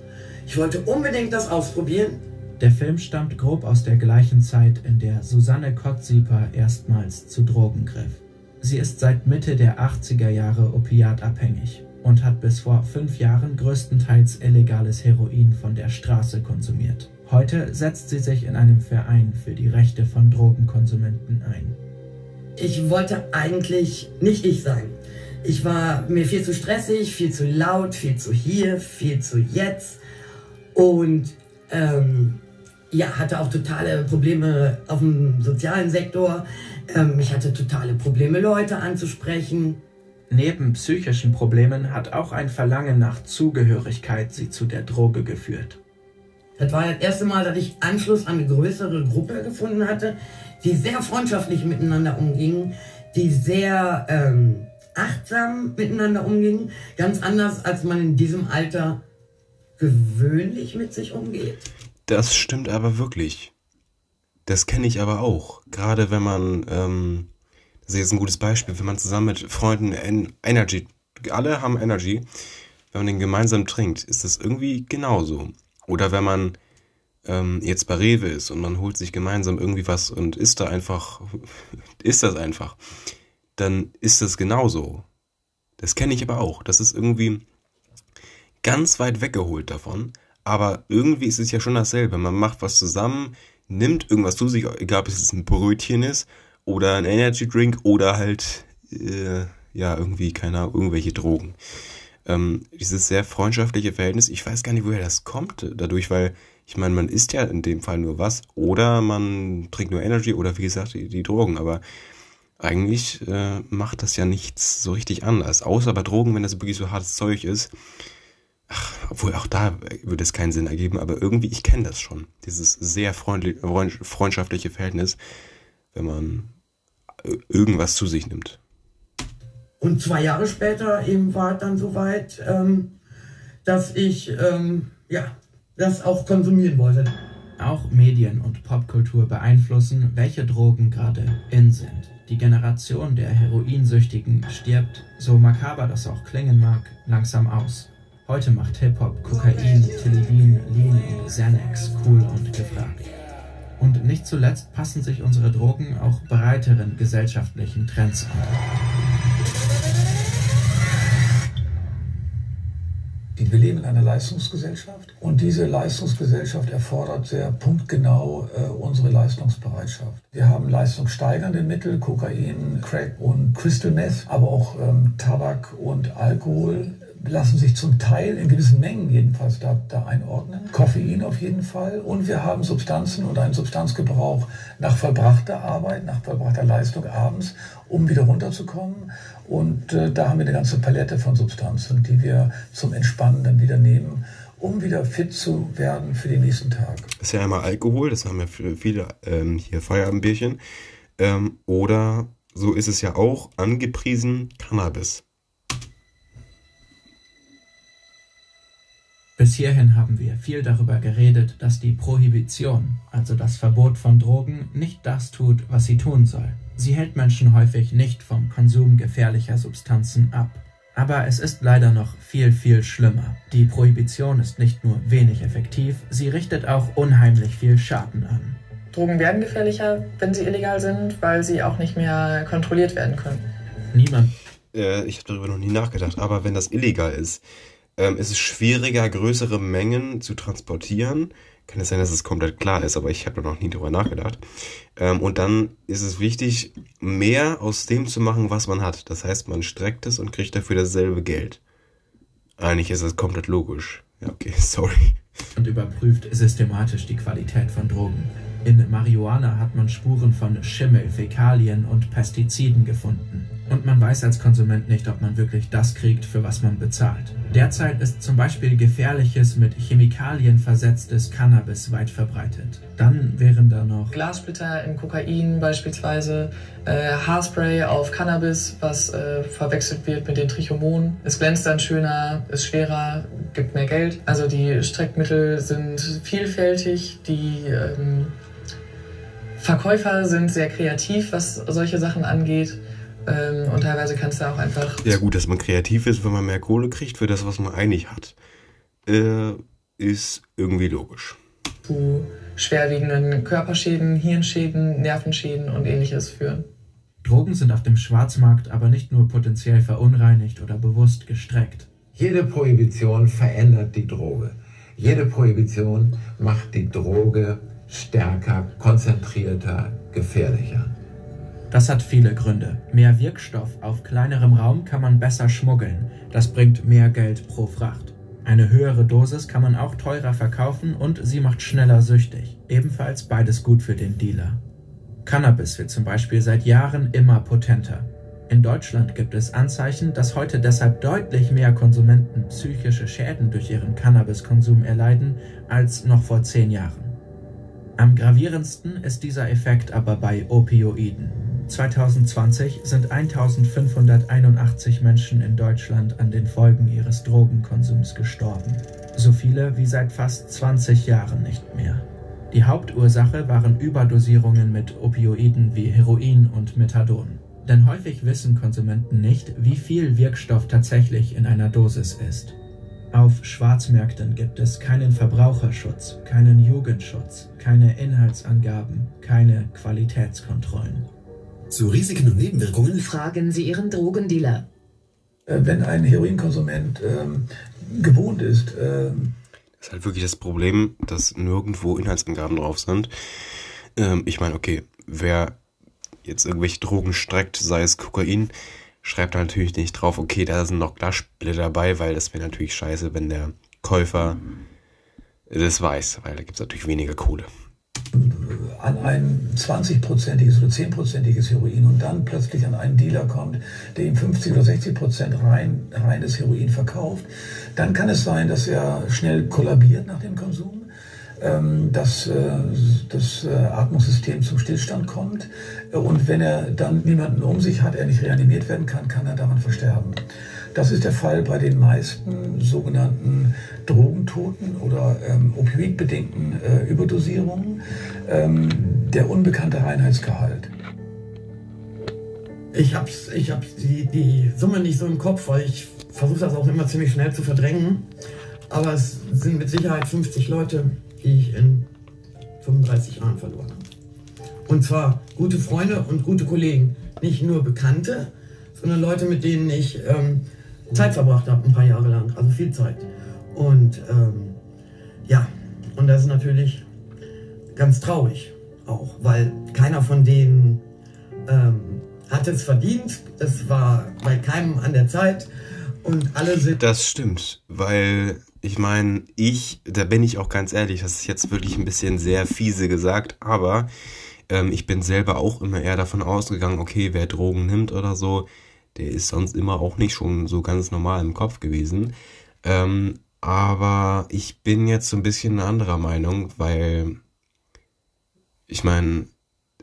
Ich wollte unbedingt das ausprobieren der Film stammt grob aus der gleichen Zeit, in der Susanne Kottsieper erstmals zu Drogen griff. Sie ist seit Mitte der 80er Jahre opiatabhängig und hat bis vor fünf Jahren größtenteils illegales Heroin von der Straße konsumiert. Heute setzt sie sich in einem Verein für die Rechte von Drogenkonsumenten ein. Ich wollte eigentlich nicht ich sein. Ich war mir viel zu stressig, viel zu laut, viel zu hier, viel zu jetzt. Und ähm, ja, hatte auch totale Probleme auf dem sozialen Sektor. Ähm, ich hatte totale Probleme, Leute anzusprechen. Neben psychischen Problemen hat auch ein Verlangen nach Zugehörigkeit sie zu der Droge geführt. Das war das erste Mal, dass ich Anschluss an eine größere Gruppe gefunden hatte, die sehr freundschaftlich miteinander umgingen, die sehr ähm, achtsam miteinander umgingen. Ganz anders, als man in diesem Alter gewöhnlich mit sich umgeht. Das stimmt aber wirklich. Das kenne ich aber auch. Gerade wenn man, ähm, das ist jetzt ein gutes Beispiel, wenn man zusammen mit Freunden Energy, alle haben Energy, wenn man den gemeinsam trinkt, ist das irgendwie genauso. Oder wenn man ähm, jetzt bei Rewe ist und man holt sich gemeinsam irgendwie was und isst da einfach, isst das einfach, dann ist das genauso. Das kenne ich aber auch. Das ist irgendwie ganz weit weggeholt davon. Aber irgendwie ist es ja schon dasselbe. Man macht was zusammen, nimmt irgendwas zu sich, egal ob es ein Brötchen ist oder ein Energy Drink oder halt, äh, ja, irgendwie, keine Ahnung, irgendwelche Drogen. Ähm, dieses sehr freundschaftliche Verhältnis, ich weiß gar nicht, woher das kommt dadurch, weil ich meine, man isst ja in dem Fall nur was oder man trinkt nur Energy oder wie gesagt die, die Drogen, aber eigentlich äh, macht das ja nichts so richtig anders. Außer bei Drogen, wenn das wirklich so hartes Zeug ist, Ach, obwohl auch da würde es keinen Sinn ergeben, aber irgendwie, ich kenne das schon. Dieses sehr freundschaftliche Verhältnis, wenn man irgendwas zu sich nimmt. Und zwei Jahre später eben war es dann soweit, ähm, dass ich ähm, ja, das auch konsumieren wollte. Auch Medien und Popkultur beeinflussen, welche Drogen gerade in sind. Die Generation der Heroinsüchtigen stirbt, so makaber das auch klingen mag, langsam aus. Heute macht Hip-Hop, Kokain, Tilidin, Lean und Xanax cool und gefragt. Und nicht zuletzt passen sich unsere Drogen auch breiteren gesellschaftlichen Trends an. Wir leben in einer Leistungsgesellschaft und diese Leistungsgesellschaft erfordert sehr punktgenau äh, unsere Leistungsbereitschaft. Wir haben leistungssteigernde Mittel, Kokain, Crack und Crystal Meth, aber auch ähm, Tabak und Alkohol lassen sich zum Teil in gewissen Mengen jedenfalls da, da einordnen. Koffein auf jeden Fall. Und wir haben Substanzen und einen Substanzgebrauch nach vollbrachter Arbeit, nach vollbrachter Leistung abends, um wieder runterzukommen. Und äh, da haben wir eine ganze Palette von Substanzen, die wir zum Entspannen dann wieder nehmen um wieder fit zu werden für den nächsten Tag. Das ist ja einmal Alkohol, das haben ja viele ähm, hier Feierabendbierchen. Ähm, oder so ist es ja auch angepriesen Cannabis. Bis hierhin haben wir viel darüber geredet, dass die Prohibition, also das Verbot von Drogen, nicht das tut, was sie tun soll. Sie hält Menschen häufig nicht vom Konsum gefährlicher Substanzen ab. Aber es ist leider noch viel, viel schlimmer. Die Prohibition ist nicht nur wenig effektiv, sie richtet auch unheimlich viel Schaden an. Drogen werden gefährlicher, wenn sie illegal sind, weil sie auch nicht mehr kontrolliert werden können. Niemand. Äh, ich habe darüber noch nie nachgedacht, aber wenn das illegal ist, ähm, ist es schwieriger, größere Mengen zu transportieren. Kann es sein, dass es komplett klar ist, aber ich habe da noch nie drüber nachgedacht. Ähm, und dann ist es wichtig, mehr aus dem zu machen, was man hat. Das heißt, man streckt es und kriegt dafür dasselbe Geld. Eigentlich ist das komplett logisch. Ja, okay, sorry. Und überprüft systematisch die Qualität von Drogen. In Marihuana hat man Spuren von Schimmel, Fäkalien und Pestiziden gefunden. Und man weiß als Konsument nicht, ob man wirklich das kriegt, für was man bezahlt. Derzeit ist zum Beispiel gefährliches, mit Chemikalien versetztes Cannabis weit verbreitet. Dann wären da noch Glassplitter in Kokain beispielsweise, äh, Haarspray auf Cannabis, was äh, verwechselt wird mit den Trichomonen. Es glänzt dann schöner, ist schwerer, gibt mehr Geld. Also die Streckmittel sind vielfältig, die ähm, Verkäufer sind sehr kreativ, was solche Sachen angeht. Ähm, und teilweise kannst du auch einfach. Ja, gut, dass man kreativ ist, wenn man mehr Kohle kriegt für das, was man eigentlich hat, äh, ist irgendwie logisch. Zu schwerwiegenden Körperschäden, Hirnschäden, Nervenschäden und ähnliches führen. Drogen sind auf dem Schwarzmarkt aber nicht nur potenziell verunreinigt oder bewusst gestreckt. Jede Prohibition verändert die Droge. Jede Prohibition macht die Droge stärker, konzentrierter, gefährlicher. Das hat viele Gründe. Mehr Wirkstoff auf kleinerem Raum kann man besser schmuggeln. Das bringt mehr Geld pro Fracht. Eine höhere Dosis kann man auch teurer verkaufen und sie macht schneller süchtig. Ebenfalls beides gut für den Dealer. Cannabis wird zum Beispiel seit Jahren immer potenter. In Deutschland gibt es Anzeichen, dass heute deshalb deutlich mehr Konsumenten psychische Schäden durch ihren Cannabiskonsum erleiden als noch vor zehn Jahren. Am gravierendsten ist dieser Effekt aber bei Opioiden. 2020 sind 1581 Menschen in Deutschland an den Folgen ihres Drogenkonsums gestorben. So viele wie seit fast 20 Jahren nicht mehr. Die Hauptursache waren Überdosierungen mit Opioiden wie Heroin und Methadon. Denn häufig wissen Konsumenten nicht, wie viel Wirkstoff tatsächlich in einer Dosis ist. Auf Schwarzmärkten gibt es keinen Verbraucherschutz, keinen Jugendschutz, keine Inhaltsangaben, keine Qualitätskontrollen. Zu Risiken und Nebenwirkungen fragen Sie Ihren Drogendealer. Äh, wenn ein Heroinkonsument ähm, gewohnt ist, ähm, das ist halt wirklich das Problem, dass nirgendwo Inhaltsangaben drauf sind. Ähm, ich meine, okay, wer jetzt irgendwelche Drogen streckt, sei es Kokain, schreibt da natürlich nicht drauf, okay, da sind noch Glassplitter dabei, weil das wäre natürlich scheiße, wenn der Käufer das weiß, weil da gibt es natürlich weniger Kohle. An ein 20-prozentiges oder 10-prozentiges Heroin und dann plötzlich an einen Dealer kommt, der ihm 50 oder 60 Prozent rein, reines Heroin verkauft, dann kann es sein, dass er schnell kollabiert nach dem Konsum ähm, dass äh, das äh, Atmungssystem zum Stillstand kommt. Und wenn er dann niemanden um sich hat, er nicht reanimiert werden kann, kann er daran versterben. Das ist der Fall bei den meisten sogenannten Drogentoten oder ähm, opioidbedingten äh, Überdosierungen. Ähm, der unbekannte Reinheitsgehalt. Ich habe ich hab die, die Summe nicht so im Kopf, weil ich versuche das auch immer ziemlich schnell zu verdrängen. Aber es sind mit Sicherheit 50 Leute, die ich in 35 Jahren verloren habe. Und zwar gute Freunde und gute Kollegen. Nicht nur Bekannte, sondern Leute, mit denen ich ähm, Zeit verbracht habe, ein paar Jahre lang. Also viel Zeit. Und ähm, ja, und das ist natürlich ganz traurig auch, weil keiner von denen ähm, hat es verdient. Es war bei keinem an der Zeit. Und alle sind. Das stimmt, weil ich meine, ich, da bin ich auch ganz ehrlich, das ist jetzt wirklich ein bisschen sehr fiese gesagt, aber ähm, ich bin selber auch immer eher davon ausgegangen, okay, wer Drogen nimmt oder so, der ist sonst immer auch nicht schon so ganz normal im Kopf gewesen. Ähm, Aber ich bin jetzt so ein bisschen anderer Meinung, weil ich meine,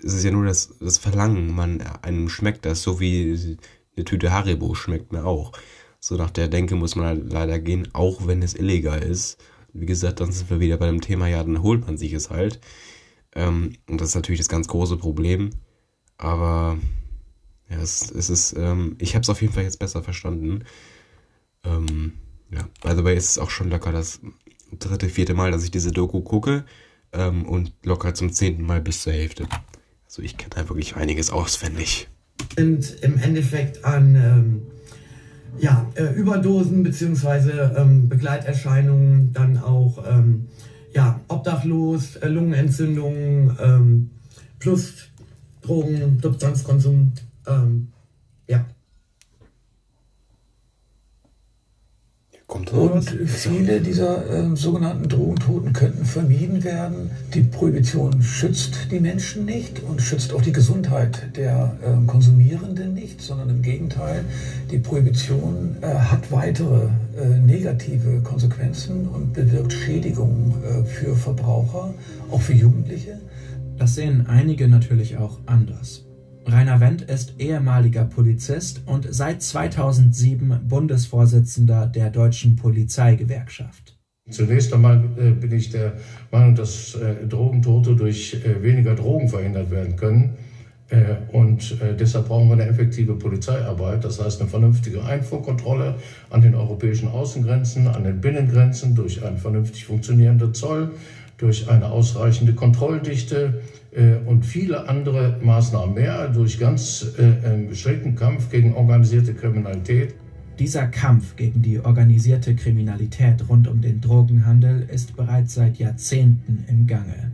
es ist ja nur das, das Verlangen, man, einem schmeckt das, so wie eine Tüte Haribo schmeckt mir auch. So nach der Denke muss man halt leider gehen, auch wenn es illegal ist. Wie gesagt, dann sind wir wieder bei dem Thema, ja, dann holt man sich es halt. Ähm, und das ist natürlich das ganz große Problem. Aber ja, es, es ist, ähm, ich habe es auf jeden Fall jetzt besser verstanden. Ähm, ja, also bei ist es auch schon locker das dritte, vierte Mal, dass ich diese Doku gucke ähm, und locker zum zehnten Mal bis zur Hälfte. Also ich kenne da wirklich einiges auswendig. Sind im Endeffekt an ähm, ja, äh, Überdosen bzw. Ähm, Begleiterscheinungen dann auch ähm, ja, obdachlos, äh, Lungenentzündungen ähm, plus Drogen, Substanzkonsum. Ähm, ja. Kommt Und viele dieser äh, sogenannten Drogentoten könnten vermieden werden. Die Prohibition schützt die Menschen nicht und schützt auch die Gesundheit der äh, Konsumierenden nicht, sondern im Gegenteil, die Prohibition äh, hat weitere äh, negative Konsequenzen und bewirkt Schädigungen äh, für Verbraucher, auch für Jugendliche. Das sehen einige natürlich auch anders. Rainer Wendt ist ehemaliger Polizist und seit 2007 Bundesvorsitzender der Deutschen Polizeigewerkschaft. Zunächst einmal äh, bin ich der Meinung, dass äh, Drogentote durch äh, weniger Drogen verhindert werden können. Und deshalb brauchen wir eine effektive Polizeiarbeit, das heißt eine vernünftige Einfuhrkontrolle an den europäischen Außengrenzen, an den Binnengrenzen, durch einen vernünftig funktionierenden Zoll, durch eine ausreichende Kontrolldichte äh, und viele andere Maßnahmen mehr, durch ganz äh, strikten Kampf gegen organisierte Kriminalität. Dieser Kampf gegen die organisierte Kriminalität rund um den Drogenhandel ist bereits seit Jahrzehnten im Gange.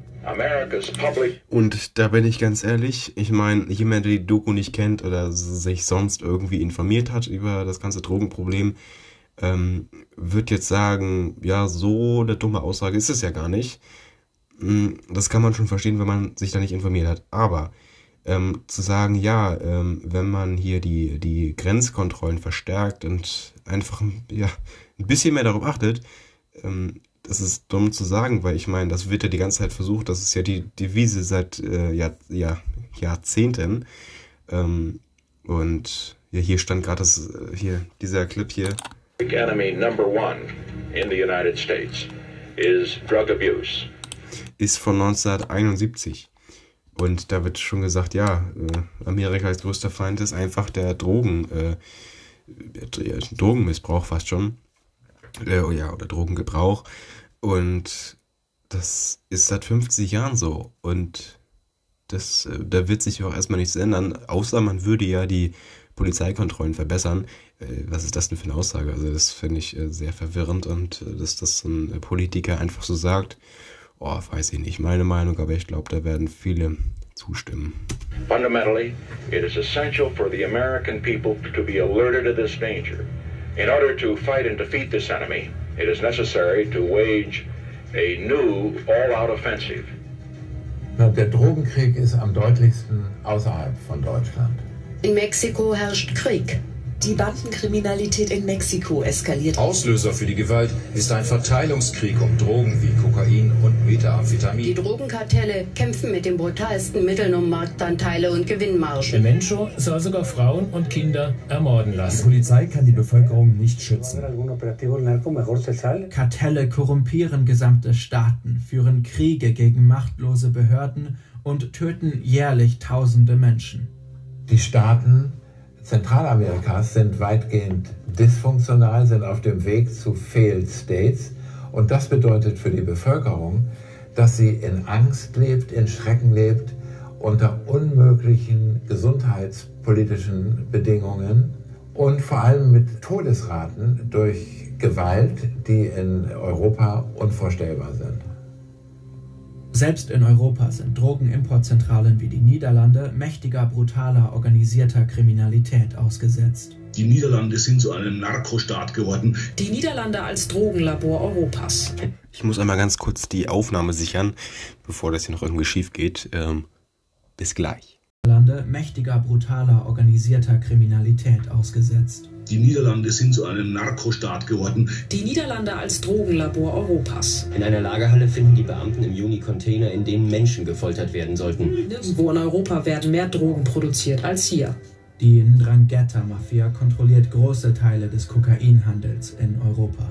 Und da bin ich ganz ehrlich, ich meine, jemand, der die Doku nicht kennt oder sich sonst irgendwie informiert hat über das ganze Drogenproblem, ähm, wird jetzt sagen, ja, so eine dumme Aussage ist es ja gar nicht. Hm, das kann man schon verstehen, wenn man sich da nicht informiert hat. Aber ähm, zu sagen, ja, ähm, wenn man hier die, die Grenzkontrollen verstärkt und einfach ja, ein bisschen mehr darauf achtet, ähm, das ist dumm zu sagen, weil ich meine, das wird ja die ganze Zeit versucht, das ist ja die Devise seit äh, Jahr, Jahr, Jahrzehnten. Ähm, und ja, hier stand gerade das, äh, hier, dieser Clip hier. Enemy number one in the United States is drug abuse. Ist von 1971. Und da wird schon gesagt, ja, äh, Amerikas größter Feind ist einfach der Drogen, äh, Drogenmissbrauch fast schon. Äh, oh ja, oder Drogengebrauch. Und das ist seit 50 Jahren so. Und das, äh, da wird sich auch erstmal nichts ändern, außer man würde ja die Polizeikontrollen verbessern. Äh, was ist das denn für eine Aussage? Also das finde ich äh, sehr verwirrend und dass das ein Politiker einfach so sagt, oh, weiß ich nicht, meine Meinung, aber ich glaube, da werden viele zustimmen. Fundamentally, it is essential for the American people to be alerted to this danger. In order to fight and defeat this enemy, it is necessary to wage a new all-out offensive. Der Drogenkrieg ist am deutlichsten außerhalb von Deutschland. In Mexiko herrscht Krieg. Die Bandenkriminalität in Mexiko eskaliert. Auslöser für die Gewalt ist ein Verteilungskrieg um Drogen wie Kokain und Methamphetamin. Die Drogenkartelle kämpfen mit den brutalsten Mitteln um Marktanteile und Gewinnmargen. Der Mensch soll sogar Frauen und Kinder ermorden lassen. Die Polizei kann die Bevölkerung nicht schützen. Kartelle korrumpieren gesamte Staaten, führen Kriege gegen machtlose Behörden und töten jährlich tausende Menschen. Die Staaten Zentralamerikas sind weitgehend dysfunktional, sind auf dem Weg zu Failed States. Und das bedeutet für die Bevölkerung, dass sie in Angst lebt, in Schrecken lebt, unter unmöglichen gesundheitspolitischen Bedingungen und vor allem mit Todesraten durch Gewalt, die in Europa unvorstellbar sind. Selbst in Europa sind Drogenimportzentralen wie die Niederlande mächtiger, brutaler, organisierter Kriminalität ausgesetzt. Die Niederlande sind zu einem Narkostaat geworden. Die Niederlande als Drogenlabor Europas. Ich muss einmal ganz kurz die Aufnahme sichern, bevor das hier noch irgendwie schief geht. Ähm, bis gleich. Lande mächtiger, brutaler, organisierter Kriminalität ausgesetzt. Die Niederlande sind zu einem Narkostaat geworden. Die Niederlande als Drogenlabor Europas. In einer Lagerhalle finden die Beamten im Juni Container, in denen Menschen gefoltert werden sollten. Nirgendwo in Europa werden mehr Drogen produziert als hier. Die Ndrangheta-Mafia kontrolliert große Teile des Kokainhandels in Europa.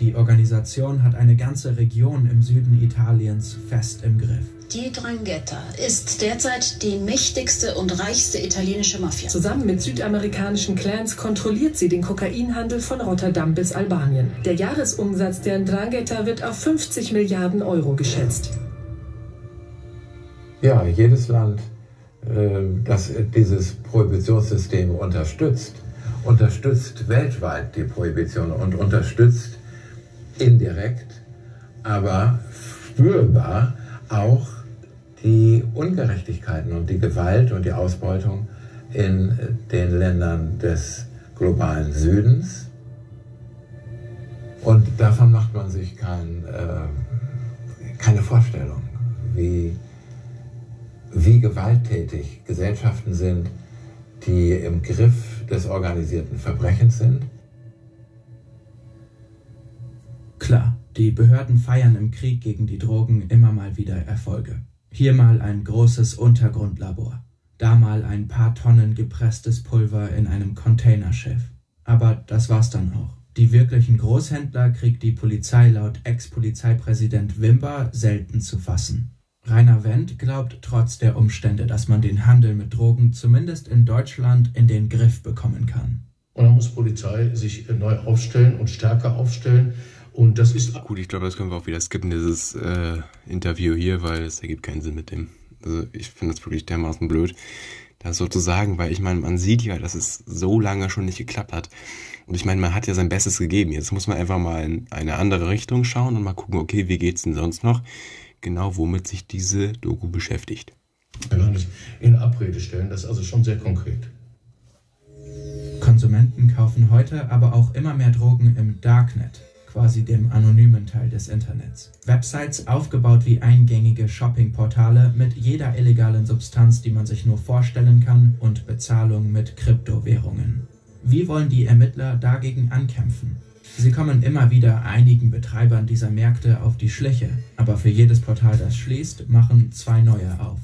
Die Organisation hat eine ganze Region im Süden Italiens fest im Griff. Die Drangheta ist derzeit die mächtigste und reichste italienische Mafia. Zusammen mit südamerikanischen Clans kontrolliert sie den Kokainhandel von Rotterdam bis Albanien. Der Jahresumsatz der Drangheta wird auf 50 Milliarden Euro geschätzt. Ja, jedes Land, äh, das dieses Prohibitionssystem unterstützt, unterstützt weltweit die Prohibition und unterstützt indirekt, aber spürbar auch die Ungerechtigkeiten und die Gewalt und die Ausbeutung in den Ländern des globalen Südens. Und davon macht man sich kein, äh, keine Vorstellung, wie, wie gewalttätig Gesellschaften sind, die im Griff des organisierten Verbrechens sind. Klar, die Behörden feiern im Krieg gegen die Drogen immer mal wieder Erfolge. Hier mal ein großes Untergrundlabor, da mal ein paar Tonnen gepresstes Pulver in einem Containerschiff. Aber das war's dann auch. Die wirklichen Großhändler kriegt die Polizei laut Ex-Polizeipräsident Wimber selten zu fassen. Rainer Wendt glaubt trotz der Umstände, dass man den Handel mit Drogen zumindest in Deutschland in den Griff bekommen kann. Und dann muss Polizei sich neu aufstellen und stärker aufstellen. Und das ist. Gut, ich glaube, das können wir auch wieder skippen, dieses äh, Interview hier, weil es ergibt keinen Sinn mit dem. Also ich finde es wirklich dermaßen blöd, das so zu sagen, weil ich meine, man sieht ja, dass es so lange schon nicht geklappt hat. Und ich meine, man hat ja sein Bestes gegeben. Jetzt muss man einfach mal in eine andere Richtung schauen und mal gucken, okay, wie geht's denn sonst noch? Genau, womit sich diese Doku beschäftigt. Gar nicht in Abrede stellen, das ist also schon sehr konkret. Konsumenten kaufen heute aber auch immer mehr Drogen im Darknet, quasi dem anonymen Teil des Internets. Websites aufgebaut wie eingängige Shoppingportale mit jeder illegalen Substanz, die man sich nur vorstellen kann und Bezahlung mit Kryptowährungen. Wie wollen die Ermittler dagegen ankämpfen? Sie kommen immer wieder einigen Betreibern dieser Märkte auf die Schliche, aber für jedes Portal, das schließt, machen zwei neue auf.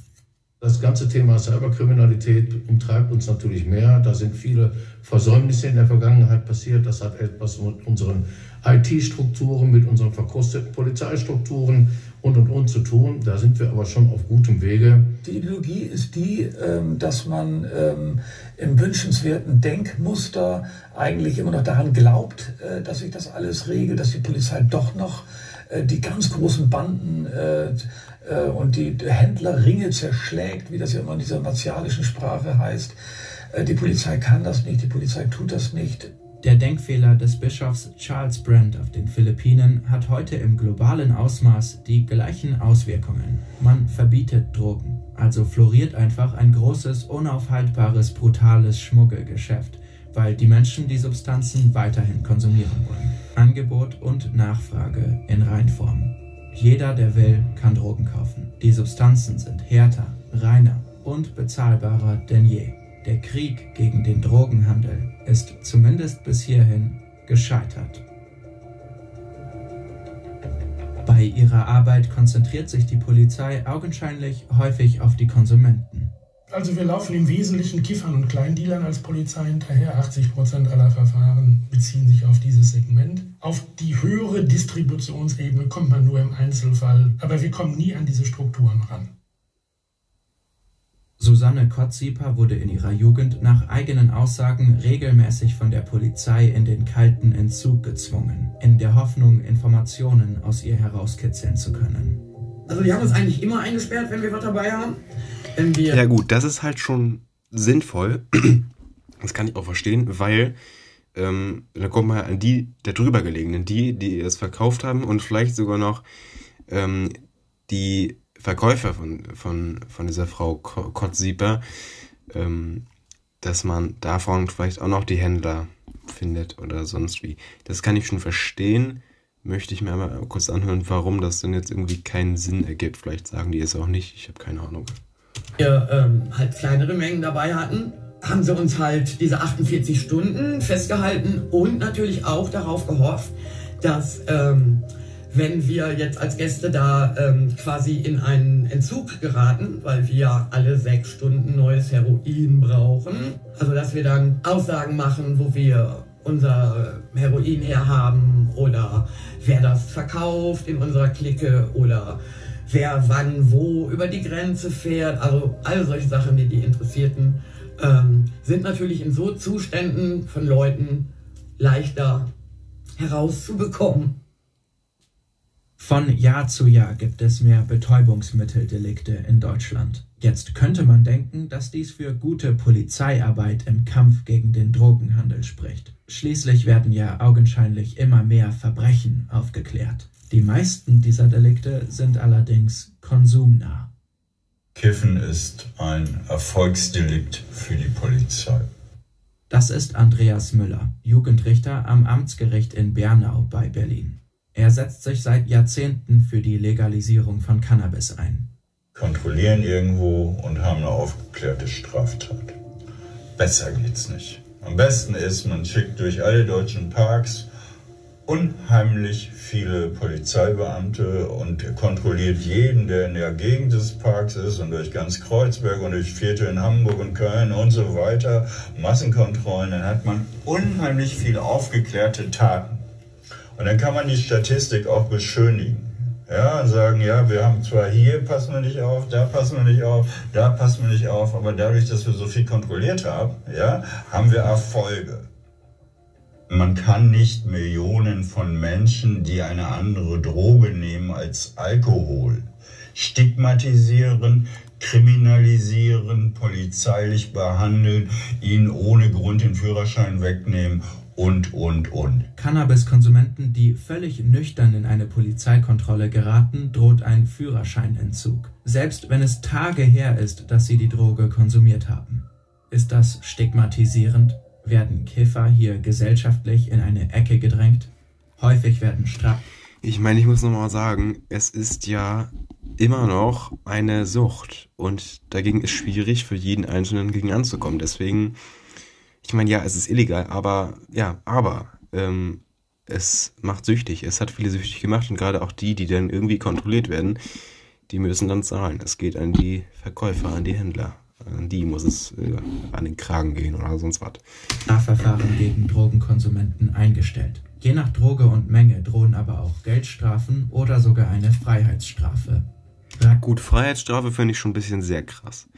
Das ganze Thema Cyberkriminalität umtreibt uns natürlich mehr. Da sind viele Versäumnisse in der Vergangenheit passiert. Das hat etwas mit unseren IT-Strukturen, mit unseren verkrusteten Polizeistrukturen und und und zu tun. Da sind wir aber schon auf gutem Wege. Die Ideologie ist die, ähm, dass man ähm, im wünschenswerten Denkmuster eigentlich immer noch daran glaubt, äh, dass sich das alles regelt, dass die Polizei doch noch äh, die ganz großen Banden äh, und die Händlerringe zerschlägt, wie das ja immer in dieser martialischen Sprache heißt. Die Polizei kann das nicht, die Polizei tut das nicht. Der Denkfehler des Bischofs Charles Brand auf den Philippinen hat heute im globalen Ausmaß die gleichen Auswirkungen. Man verbietet Drogen, also floriert einfach ein großes, unaufhaltbares, brutales Schmuggelgeschäft, weil die Menschen die Substanzen weiterhin konsumieren wollen. Angebot und Nachfrage in Reinform. Jeder, der will, kann Drogen kaufen. Die Substanzen sind härter, reiner und bezahlbarer denn je. Der Krieg gegen den Drogenhandel ist zumindest bis hierhin gescheitert. Bei ihrer Arbeit konzentriert sich die Polizei augenscheinlich häufig auf die Konsumenten. Also wir laufen im Wesentlichen Kiffern und Kleindealern als Polizei hinterher. 80 Prozent aller Verfahren beziehen sich auf dieses Segment. Auf die höhere Distributionsebene kommt man nur im Einzelfall, aber wir kommen nie an diese Strukturen ran. Susanne Kottsieper wurde in ihrer Jugend nach eigenen Aussagen regelmäßig von der Polizei in den kalten Entzug gezwungen, in der Hoffnung, Informationen aus ihr herauskitzeln zu können. Also die haben uns eigentlich immer eingesperrt, wenn wir was dabei haben. Ja gut, das ist halt schon sinnvoll. Das kann ich auch verstehen, weil ähm, da kommt man an die der drüber gelegenen, die, die es verkauft haben und vielleicht sogar noch ähm, die Verkäufer von, von, von dieser Frau Kottsieper, ähm, dass man davon vielleicht auch noch die Händler findet oder sonst wie. Das kann ich schon verstehen. Möchte ich mir aber kurz anhören, warum das denn jetzt irgendwie keinen Sinn ergibt. Vielleicht sagen die es auch nicht. Ich habe keine Ahnung. wir ähm, halt kleinere Mengen dabei hatten, haben sie uns halt diese 48 Stunden festgehalten und natürlich auch darauf gehofft, dass ähm, wenn wir jetzt als Gäste da ähm, quasi in einen Entzug geraten, weil wir alle sechs Stunden neues Heroin brauchen, also dass wir dann Aussagen machen, wo wir unser Heroin herhaben oder wer das verkauft in unserer Clique oder wer wann wo über die Grenze fährt. Also all solche Sachen, die die Interessierten ähm, sind natürlich in so Zuständen von Leuten leichter herauszubekommen. Von Jahr zu Jahr gibt es mehr Betäubungsmitteldelikte in Deutschland. Jetzt könnte man denken, dass dies für gute Polizeiarbeit im Kampf gegen den Drogenhandel spricht. Schließlich werden ja augenscheinlich immer mehr Verbrechen aufgeklärt. Die meisten dieser Delikte sind allerdings konsumnah. Kiffen ist ein Erfolgsdelikt für die Polizei. Das ist Andreas Müller, Jugendrichter am Amtsgericht in Bernau bei Berlin. Er setzt sich seit Jahrzehnten für die Legalisierung von Cannabis ein. Kontrollieren irgendwo und haben eine aufgeklärte Straftat. Besser geht's nicht. Am besten ist, man schickt durch alle deutschen Parks unheimlich viele Polizeibeamte und kontrolliert jeden, der in der Gegend des Parks ist und durch ganz Kreuzberg und durch Viertel in Hamburg und Köln und so weiter. Massenkontrollen, dann hat man unheimlich viele aufgeklärte Taten. Und dann kann man die Statistik auch beschönigen. Ja, und sagen, ja, wir haben zwar hier passen wir nicht auf, da passen wir nicht auf, da passen wir nicht auf, aber dadurch, dass wir so viel kontrolliert haben, ja, haben wir Erfolge. Man kann nicht Millionen von Menschen, die eine andere Droge nehmen als Alkohol, stigmatisieren, kriminalisieren, polizeilich behandeln, ihnen ohne Grund den Führerschein wegnehmen und, und, und. Cannabiskonsumenten, die völlig nüchtern in eine Polizeikontrolle geraten, droht ein Führerscheinentzug. Selbst wenn es Tage her ist, dass sie die Droge konsumiert haben. Ist das stigmatisierend? Werden Kiffer hier gesellschaftlich in eine Ecke gedrängt? Häufig werden Straf... Ich meine, ich muss nochmal sagen, es ist ja immer noch eine Sucht und dagegen ist schwierig für jeden Einzelnen gegen anzukommen. Deswegen ich meine, ja, es ist illegal, aber ja, aber ähm, es macht süchtig. Es hat viele süchtig gemacht und gerade auch die, die dann irgendwie kontrolliert werden, die müssen dann zahlen. Es geht an die Verkäufer, an die Händler. An die muss es äh, an den Kragen gehen oder sonst was. Strafverfahren gegen Drogenkonsumenten eingestellt. Je nach Droge und Menge drohen aber auch Geldstrafen oder sogar eine Freiheitsstrafe. Gut, Freiheitsstrafe finde ich schon ein bisschen sehr krass.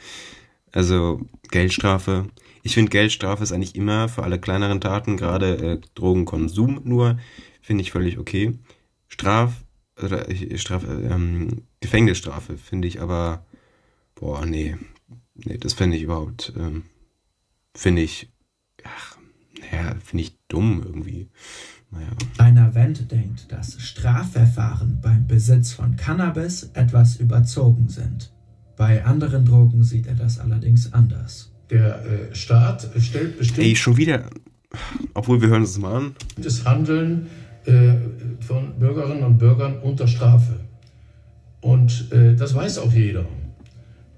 Also Geldstrafe, ich finde, Geldstrafe ist eigentlich immer für alle kleineren Taten, gerade äh, Drogenkonsum nur, finde ich völlig okay. Straf, oder Straf, ähm, Gefängnisstrafe finde ich aber, boah, nee, nee, das finde ich überhaupt, ähm, finde ich, ach, naja, finde ich dumm irgendwie. Naja. Rainer Wendt denkt, dass Strafverfahren beim Besitz von Cannabis etwas überzogen sind. Bei anderen Drogen sieht er das allerdings anders. Der äh, Staat stellt bestimmt. Ey, schon wieder. Obwohl wir hören es mal an. Das Handeln äh, von Bürgerinnen und Bürgern unter Strafe. Und äh, das weiß auch jeder.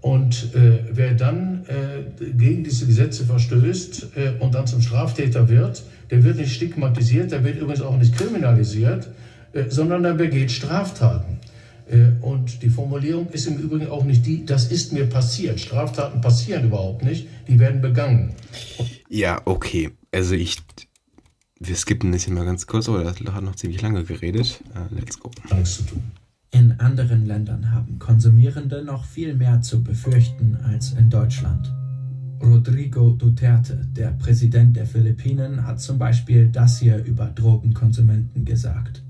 Und äh, wer dann äh, gegen diese Gesetze verstößt äh, und dann zum Straftäter wird, der wird nicht stigmatisiert, der wird übrigens auch nicht kriminalisiert, sondern der begeht Straftaten. Äh, und die Formulierung ist im Übrigen auch nicht die, das ist mir passiert. Straftaten passieren überhaupt nicht, die werden begangen. Ja, okay. Also ich, wir skippen das hier mal ganz kurz, aber das hat noch ziemlich lange geredet. Uh, let's go. Nichts zu tun. In anderen Ländern haben Konsumierende noch viel mehr zu befürchten als in Deutschland. Rodrigo Duterte, der Präsident der Philippinen, hat zum Beispiel das hier über Drogenkonsumenten gesagt.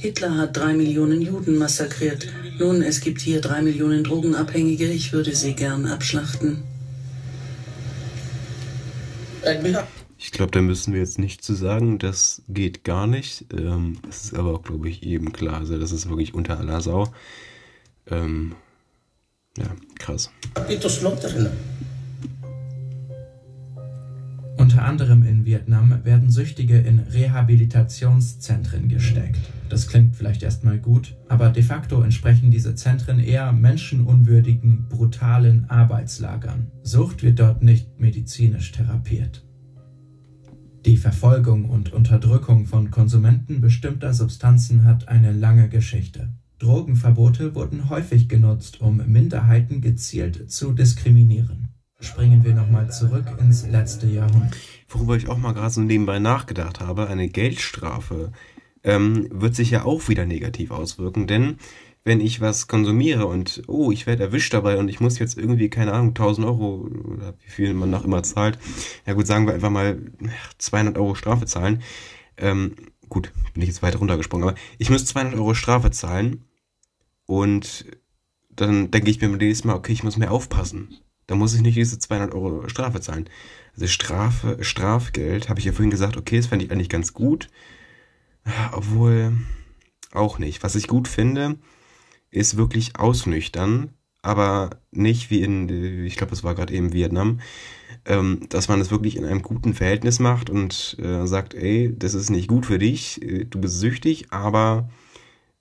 Hitler hat drei Millionen Juden massakriert. Nun, es gibt hier drei Millionen Drogenabhängige. Ich würde sie gern abschlachten. Ich glaube, da müssen wir jetzt nicht zu sagen, das geht gar nicht. Ähm, das ist aber auch, glaube ich, eben klar. Also das ist wirklich unter aller Sau. Ähm, ja, krass. Unter Unter anderem in Vietnam werden Süchtige in Rehabilitationszentren gesteckt. Das klingt vielleicht erstmal gut, aber de facto entsprechen diese Zentren eher menschenunwürdigen, brutalen Arbeitslagern. Sucht wird dort nicht medizinisch therapiert. Die Verfolgung und Unterdrückung von Konsumenten bestimmter Substanzen hat eine lange Geschichte. Drogenverbote wurden häufig genutzt, um Minderheiten gezielt zu diskriminieren. Springen wir nochmal zurück ins letzte Jahrhundert. Worüber ich auch mal gerade so nebenbei nachgedacht habe, eine Geldstrafe ähm, wird sich ja auch wieder negativ auswirken, denn wenn ich was konsumiere und oh, ich werde erwischt dabei und ich muss jetzt irgendwie, keine Ahnung, 1000 Euro oder wie viel man noch immer zahlt, ja gut, sagen wir einfach mal 200 Euro Strafe zahlen, ähm, gut, bin ich jetzt weiter runtergesprungen, aber ich muss 200 Euro Strafe zahlen und dann denke ich mir nächstes Mal, okay, ich muss mehr aufpassen. Da muss ich nicht diese 200 Euro Strafe zahlen. Also Strafe, Strafgeld, habe ich ja vorhin gesagt, okay, das fände ich eigentlich ganz gut. Obwohl auch nicht. Was ich gut finde, ist wirklich ausnüchtern, aber nicht wie in, ich glaube, es war gerade eben Vietnam, ähm, dass man es wirklich in einem guten Verhältnis macht und äh, sagt, ey, das ist nicht gut für dich, äh, du bist süchtig, aber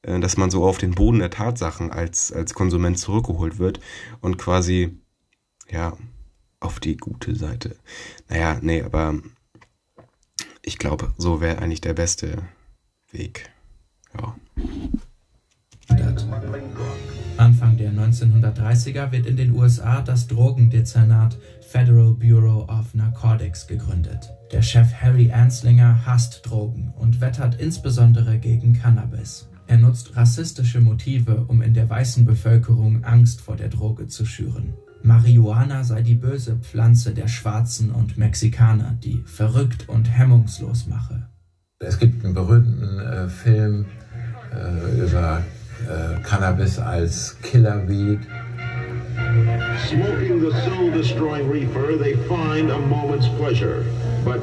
äh, dass man so auf den Boden der Tatsachen als, als Konsument zurückgeholt wird und quasi, ja, auf die gute Seite. Naja, nee, aber ich glaube, so wäre eigentlich der beste Weg. Ja. Anfang der 1930er wird in den USA das Drogendezernat Federal Bureau of Narcotics gegründet. Der Chef Harry Anslinger hasst Drogen und wettert insbesondere gegen Cannabis. Er nutzt rassistische Motive, um in der weißen Bevölkerung Angst vor der Droge zu schüren. Marihuana sei die böse Pflanze der Schwarzen und Mexikaner, die verrückt und hemmungslos mache. Es gibt einen berühmten äh, Film äh, über äh, Cannabis als Killerweed. Smoking the soul-destroying reefer, they find a moment's pleasure, but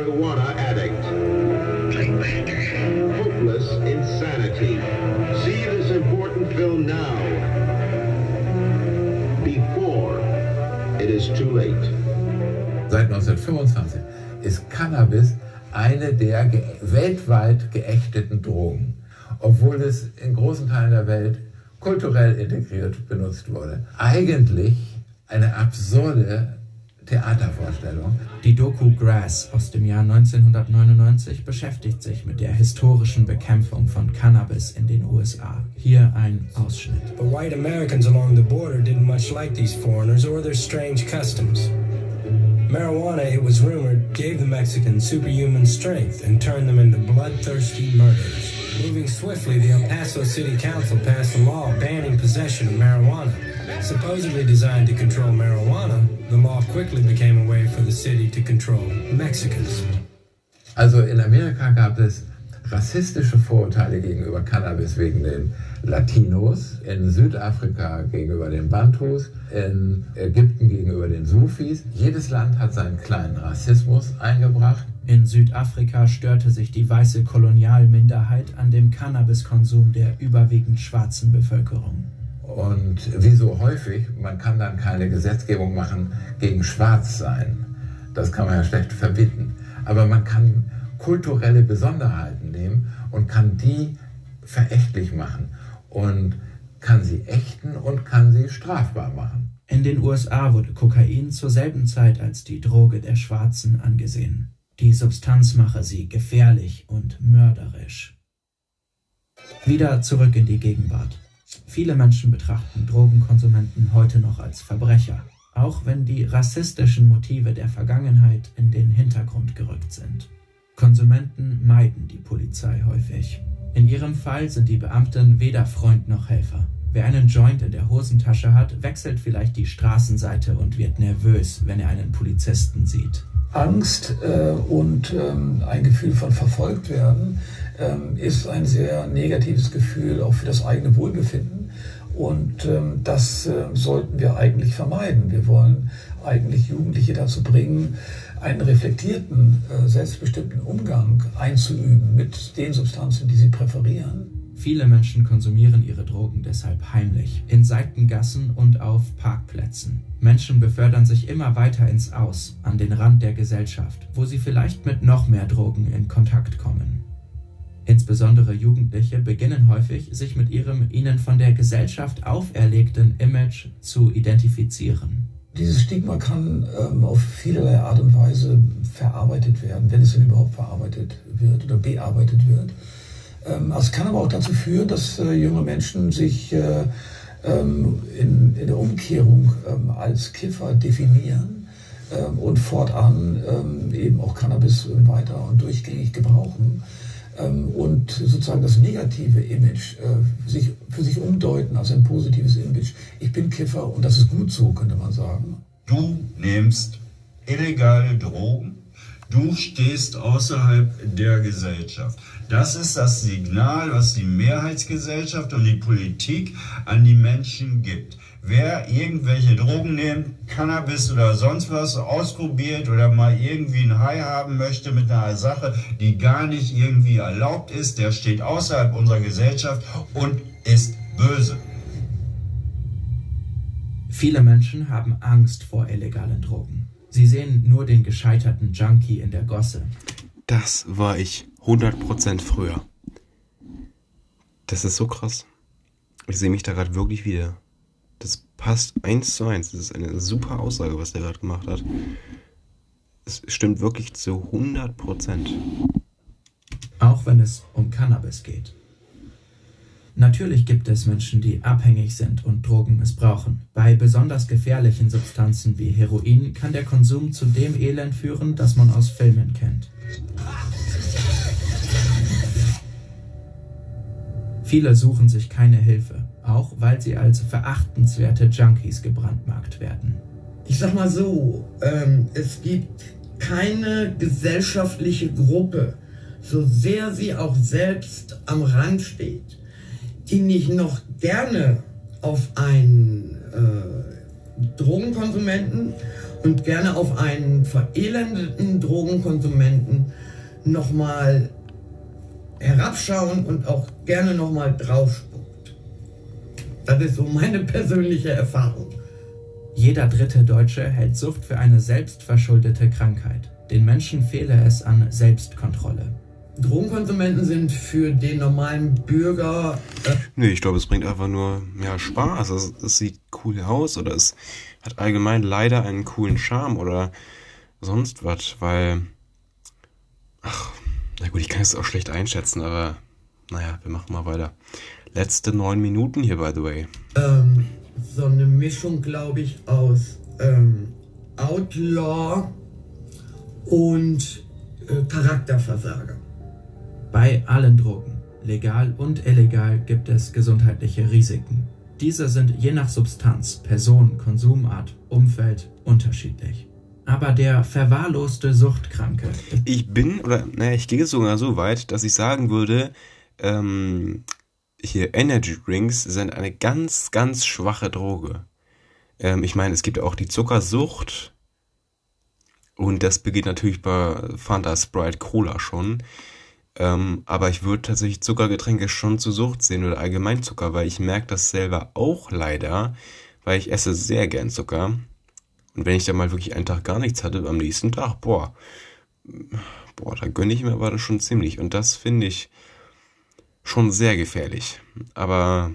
marijuana addict. Hopeless insanity. See this important film now, before it is too late. Seit 1925 ist Cannabis eine der ge weltweit geächteten Drogen, obwohl es in großen Teilen der Welt kulturell integriert benutzt wurde. Eigentlich eine absurde Theatervorstellung. Die Doku Grass aus dem Jahr 1999 beschäftigt sich mit der historischen Bekämpfung von Cannabis in den USA. Hier ein Ausschnitt. But white Americans along the border didn't much like these foreigners or their strange customs. Marijuana, it was rumored, gave the Mexicans superhuman strength and turned them into bloodthirsty murderers. Moving swiftly, the El Paso City Council passed a law banning possession of marijuana. Supposedly designed to control marijuana, the law quickly became a way for the city to control Mexicans. Also in Amerika gab es rassistische Vorurteile gegenüber Cannabis wegen den Latinos, in Südafrika gegenüber den Bantus, in Ägypten gegenüber den Sufis. Jedes Land hat seinen kleinen Rassismus eingebracht. In Südafrika störte sich die weiße Kolonialminderheit an dem Cannabiskonsum der überwiegend schwarzen Bevölkerung. Und wie so häufig, man kann dann keine Gesetzgebung machen gegen Schwarzsein. Das kann man ja schlecht verbieten. Aber man kann kulturelle Besonderheiten nehmen und kann die verächtlich machen und kann sie ächten und kann sie strafbar machen. In den USA wurde Kokain zur selben Zeit als die Droge der Schwarzen angesehen. Die Substanz mache sie gefährlich und mörderisch. Wieder zurück in die Gegenwart. Viele Menschen betrachten Drogenkonsumenten heute noch als Verbrecher, auch wenn die rassistischen Motive der Vergangenheit in den Hintergrund gerückt sind. Konsumenten meiden die Polizei häufig. In ihrem Fall sind die Beamten weder Freund noch Helfer. Wer einen Joint in der Hosentasche hat, wechselt vielleicht die Straßenseite und wird nervös, wenn er einen Polizisten sieht. Angst äh, und ähm, ein Gefühl von verfolgt werden ähm, ist ein sehr negatives Gefühl auch für das eigene Wohlbefinden. Und ähm, das äh, sollten wir eigentlich vermeiden. Wir wollen eigentlich Jugendliche dazu bringen, einen reflektierten, äh, selbstbestimmten Umgang einzuüben mit den Substanzen, die sie präferieren. Viele Menschen konsumieren ihre Drogen deshalb heimlich, in Seitengassen und auf Parkplätzen. Menschen befördern sich immer weiter ins Aus, an den Rand der Gesellschaft, wo sie vielleicht mit noch mehr Drogen in Kontakt kommen. Insbesondere Jugendliche beginnen häufig, sich mit ihrem ihnen von der Gesellschaft auferlegten Image zu identifizieren. Dieses Stigma kann ähm, auf vielerlei Art und Weise verarbeitet werden, wenn es denn überhaupt verarbeitet wird oder bearbeitet wird. Ähm, es kann aber auch dazu führen, dass äh, junge Menschen sich äh, ähm, in, in, der Umkehrung ähm, als Kiffer definieren ähm, und fortan ähm, eben auch Cannabis weiter und durchgängig gebrauchen und sozusagen das negative Image äh, sich, für sich umdeuten als ein positives Image. Ich bin Kiffer und das ist gut so, könnte man sagen. Du nimmst illegale Drogen, du stehst außerhalb der Gesellschaft. Das ist das Signal, was die Mehrheitsgesellschaft und die Politik an die Menschen gibt. Wer irgendwelche Drogen nimmt, Cannabis oder sonst was ausprobiert oder mal irgendwie ein High haben möchte mit einer Sache, die gar nicht irgendwie erlaubt ist, der steht außerhalb unserer Gesellschaft und ist böse. Viele Menschen haben Angst vor illegalen Drogen. Sie sehen nur den gescheiterten Junkie in der Gosse. Das war ich 100% früher. Das ist so krass. Ich sehe mich da gerade wirklich wieder. Passt eins zu eins. Das ist eine super Aussage, was der gerade gemacht hat. Es stimmt wirklich zu 100 Prozent. Auch wenn es um Cannabis geht. Natürlich gibt es Menschen, die abhängig sind und Drogen missbrauchen. Bei besonders gefährlichen Substanzen wie Heroin kann der Konsum zu dem Elend führen, das man aus Filmen kennt. Viele suchen sich keine Hilfe auch weil sie als verachtenswerte Junkies gebrandmarkt werden. Ich sag mal so, ähm, es gibt keine gesellschaftliche Gruppe, so sehr sie auch selbst am Rand steht, die nicht noch gerne auf einen äh, Drogenkonsumenten und gerne auf einen verelendeten Drogenkonsumenten nochmal herabschauen und auch gerne nochmal drauf das ist so meine persönliche Erfahrung. Jeder dritte Deutsche hält Sucht für eine selbstverschuldete Krankheit. Den Menschen fehle es an Selbstkontrolle. Drogenkonsumenten sind für den normalen Bürger. Äh nee, ich glaube, es bringt einfach nur ja, Spaß. Es, es, sieht cool aus oder es hat allgemein leider einen coolen Charme oder sonst was, weil. Ach, na gut, ich kann es auch schlecht einschätzen, aber naja, wir machen mal weiter. Letzte neun Minuten hier, by the way. Ähm, so eine Mischung, glaube ich, aus ähm, Outlaw und äh, Charakterversager. Bei allen Drogen, legal und illegal, gibt es gesundheitliche Risiken. Diese sind je nach Substanz, Person, Konsumart, Umfeld unterschiedlich. Aber der verwahrloste Suchtkranke. Ich bin, oder naja, ich gehe sogar so weit, dass ich sagen würde, ähm, hier Energy Drinks sind eine ganz, ganz schwache Droge. Ähm, ich meine, es gibt auch die Zuckersucht. Und das beginnt natürlich bei Fanta Sprite Cola schon. Ähm, aber ich würde tatsächlich Zuckergetränke schon zur Sucht sehen oder allgemein Zucker, weil ich merke das selber auch leider, weil ich esse sehr gern Zucker. Und wenn ich dann mal wirklich einen Tag gar nichts hatte, am nächsten Tag, boah, boah, da gönne ich mir aber das schon ziemlich. Und das finde ich, schon sehr gefährlich. Aber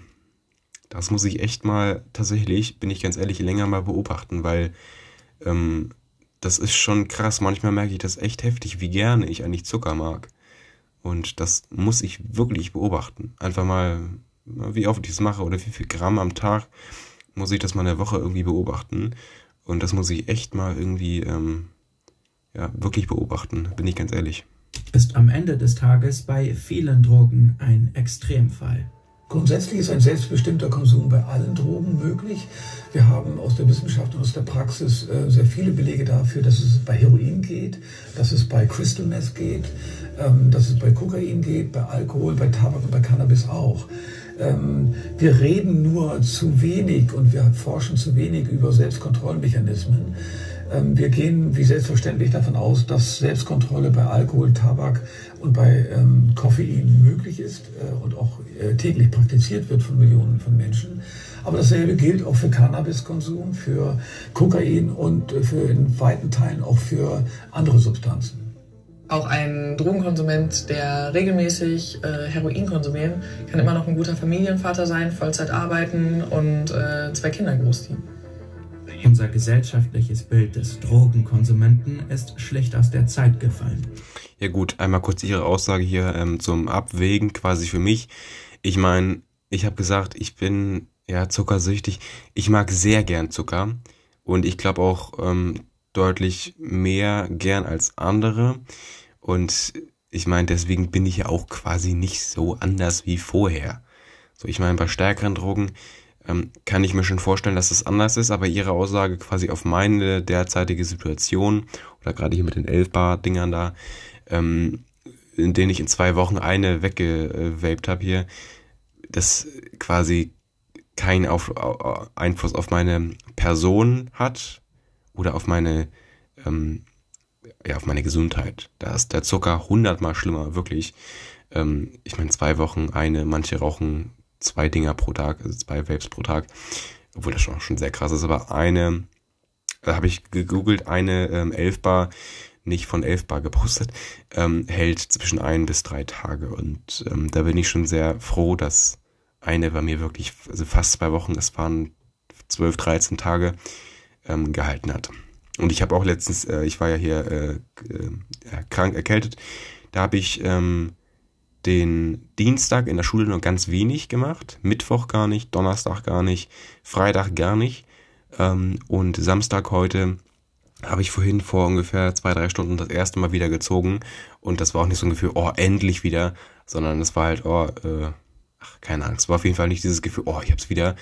das muss ich echt mal tatsächlich, bin ich ganz ehrlich, länger mal beobachten, weil ähm, das ist schon krass. Manchmal merke ich das echt heftig, wie gerne ich eigentlich Zucker mag. Und das muss ich wirklich beobachten. Einfach mal, wie oft ich es mache oder wie viel Gramm am Tag muss ich das mal eine Woche irgendwie beobachten. Und das muss ich echt mal irgendwie, ähm, ja, wirklich beobachten, bin ich ganz ehrlich ist am Ende des Tages bei vielen Drogen ein Extremfall. Grundsätzlich ist ein selbstbestimmter Konsum bei allen Drogen möglich. Wir haben aus der Wissenschaft und aus der Praxis äh, sehr viele Belege dafür, dass es bei Heroin geht, dass es bei Crystal Meth geht, ähm, dass es bei Kokain geht, bei Alkohol, bei Tabak und bei Cannabis auch. Ähm, wir reden nur zu wenig und wir forschen zu wenig über Selbstkontrollmechanismen. Ähm, wir gehen wie selbstverständlich davon aus, dass Selbstkontrolle bei Alkohol, Tabak und bei ähm, Koffein möglich ist äh, und auch äh, täglich praktiziert wird von Millionen von Menschen. Aber dasselbe gilt auch für Cannabiskonsum, für Kokain und äh, für in weiten Teilen auch für andere Substanzen. Auch ein Drogenkonsument, der regelmäßig äh, Heroin konsumiert, kann immer noch ein guter Familienvater sein, Vollzeit arbeiten und äh, zwei Kinder großziehen. Unser gesellschaftliches Bild des Drogenkonsumenten ist schlicht aus der Zeit gefallen. Ja gut, einmal kurz Ihre Aussage hier ähm, zum Abwägen quasi für mich. Ich meine, ich habe gesagt, ich bin ja zuckersüchtig. Ich mag sehr gern Zucker und ich glaube auch ähm, deutlich mehr gern als andere. Und ich meine, deswegen bin ich ja auch quasi nicht so anders wie vorher. So, ich meine, bei stärkeren Drogen ähm, kann ich mir schon vorstellen, dass es anders ist, aber ihre Aussage quasi auf meine derzeitige Situation oder gerade hier mit den 11 Bar Dingern da, ähm, in denen ich in zwei Wochen eine weggevaped habe hier, das quasi keinen auf, Einfluss auf meine Person hat oder auf meine ähm, ja, auf meine Gesundheit. Da ist der Zucker hundertmal schlimmer, wirklich. Ähm, ich meine, zwei Wochen eine, manche rauchen zwei Dinger pro Tag, also zwei Vapes pro Tag, obwohl das schon, schon sehr krass ist, aber eine, da äh, habe ich gegoogelt, eine ähm, 11 Bar, nicht von 11 Bar gepostet, ähm, hält zwischen ein bis drei Tage. Und ähm, da bin ich schon sehr froh, dass eine bei mir wirklich, also fast zwei Wochen, das waren 12, 13 Tage, ähm, gehalten hat. Und ich habe auch letztens, äh, ich war ja hier äh, äh, krank, erkältet, da habe ich ähm, den Dienstag in der Schule nur ganz wenig gemacht, Mittwoch gar nicht, Donnerstag gar nicht, Freitag gar nicht. Ähm, und Samstag heute habe ich vorhin vor ungefähr zwei, drei Stunden das erste Mal wieder gezogen. Und das war auch nicht so ein Gefühl, oh, endlich wieder, sondern es war halt, oh, äh, ach, keine Angst, war auf jeden Fall nicht dieses Gefühl, oh, ich hab's wieder.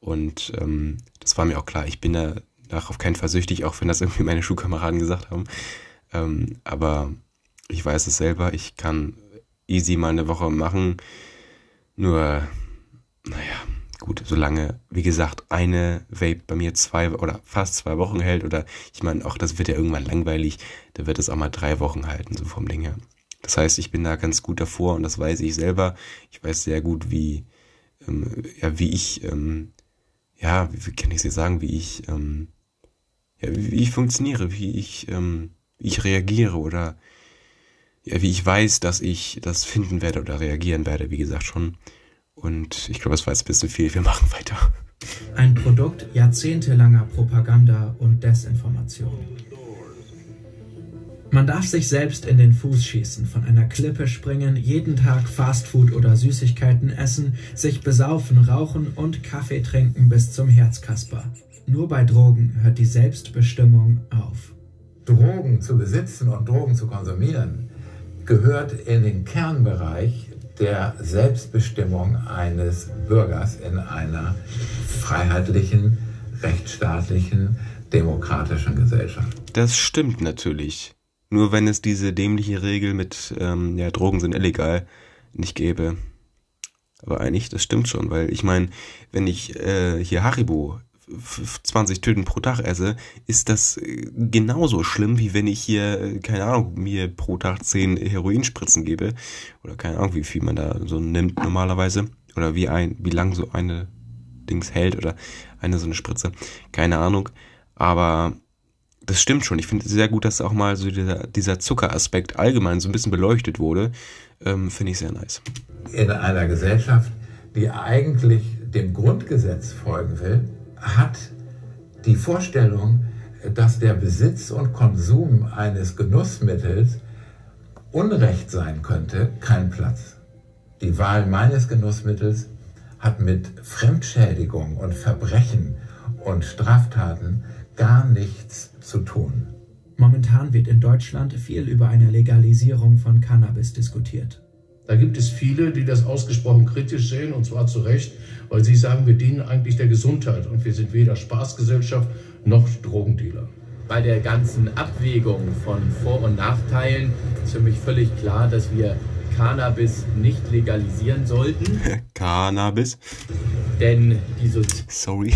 Und ähm, das war mir auch klar, ich bin da auf keinen Fall süchtig, auch wenn das irgendwie meine Schulkameraden gesagt haben, ähm, aber ich weiß es selber, ich kann easy mal eine Woche machen. Nur, naja, gut, solange, wie gesagt, eine Vape bei mir zwei oder fast zwei Wochen hält oder ich meine, auch das wird ja irgendwann langweilig, da wird es auch mal drei Wochen halten, so vom Ding her. Das heißt, ich bin da ganz gut davor und das weiß ich selber. Ich weiß sehr gut, wie, ähm, ja, wie ich, ähm, ja, wie, wie kann ich sie sagen, wie ich, ähm, ja, wie, wie ich funktioniere, wie ich, ähm, wie ich reagiere oder ja, wie ich weiß, dass ich das finden werde oder reagieren werde, wie gesagt schon. Und ich glaube, das war jetzt ein bisschen viel. Wir machen weiter. Ein Produkt jahrzehntelanger Propaganda und Desinformation. Man darf sich selbst in den Fuß schießen, von einer Klippe springen, jeden Tag Fastfood oder Süßigkeiten essen, sich besaufen, rauchen und Kaffee trinken bis zum Herzkasper. Nur bei Drogen hört die Selbstbestimmung auf. Drogen zu besitzen und Drogen zu konsumieren gehört in den Kernbereich der Selbstbestimmung eines Bürgers in einer freiheitlichen, rechtsstaatlichen, demokratischen Gesellschaft. Das stimmt natürlich. Nur wenn es diese dämliche Regel mit ähm, ja, Drogen sind illegal nicht gäbe. Aber eigentlich, das stimmt schon, weil ich meine, wenn ich äh, hier Haribo 20 Tüten pro Tag esse, ist das äh, genauso schlimm, wie wenn ich hier, äh, keine Ahnung, mir pro Tag 10 Heroinspritzen gebe. Oder keine Ahnung, wie viel man da so nimmt normalerweise. Oder wie ein, wie lang so eine Dings hält oder eine so eine Spritze. Keine Ahnung. Aber das stimmt schon. Ich finde es sehr gut, dass auch mal so dieser, dieser Zuckeraspekt allgemein so ein bisschen beleuchtet wurde. Ähm, finde ich sehr nice. In einer Gesellschaft, die eigentlich dem Grundgesetz folgen will, hat die Vorstellung, dass der Besitz und Konsum eines Genussmittels Unrecht sein könnte, keinen Platz. Die Wahl meines Genussmittels hat mit Fremdschädigung und Verbrechen und Straftaten gar nichts zu tun. Momentan wird in Deutschland viel über eine Legalisierung von Cannabis diskutiert. Da gibt es viele, die das ausgesprochen kritisch sehen, und zwar zu Recht, weil sie sagen, wir dienen eigentlich der Gesundheit und wir sind weder Spaßgesellschaft noch Drogendealer. Bei der ganzen Abwägung von Vor- und Nachteilen ist für mich völlig klar, dass wir Cannabis nicht legalisieren sollten. Cannabis? Denn die Sorry.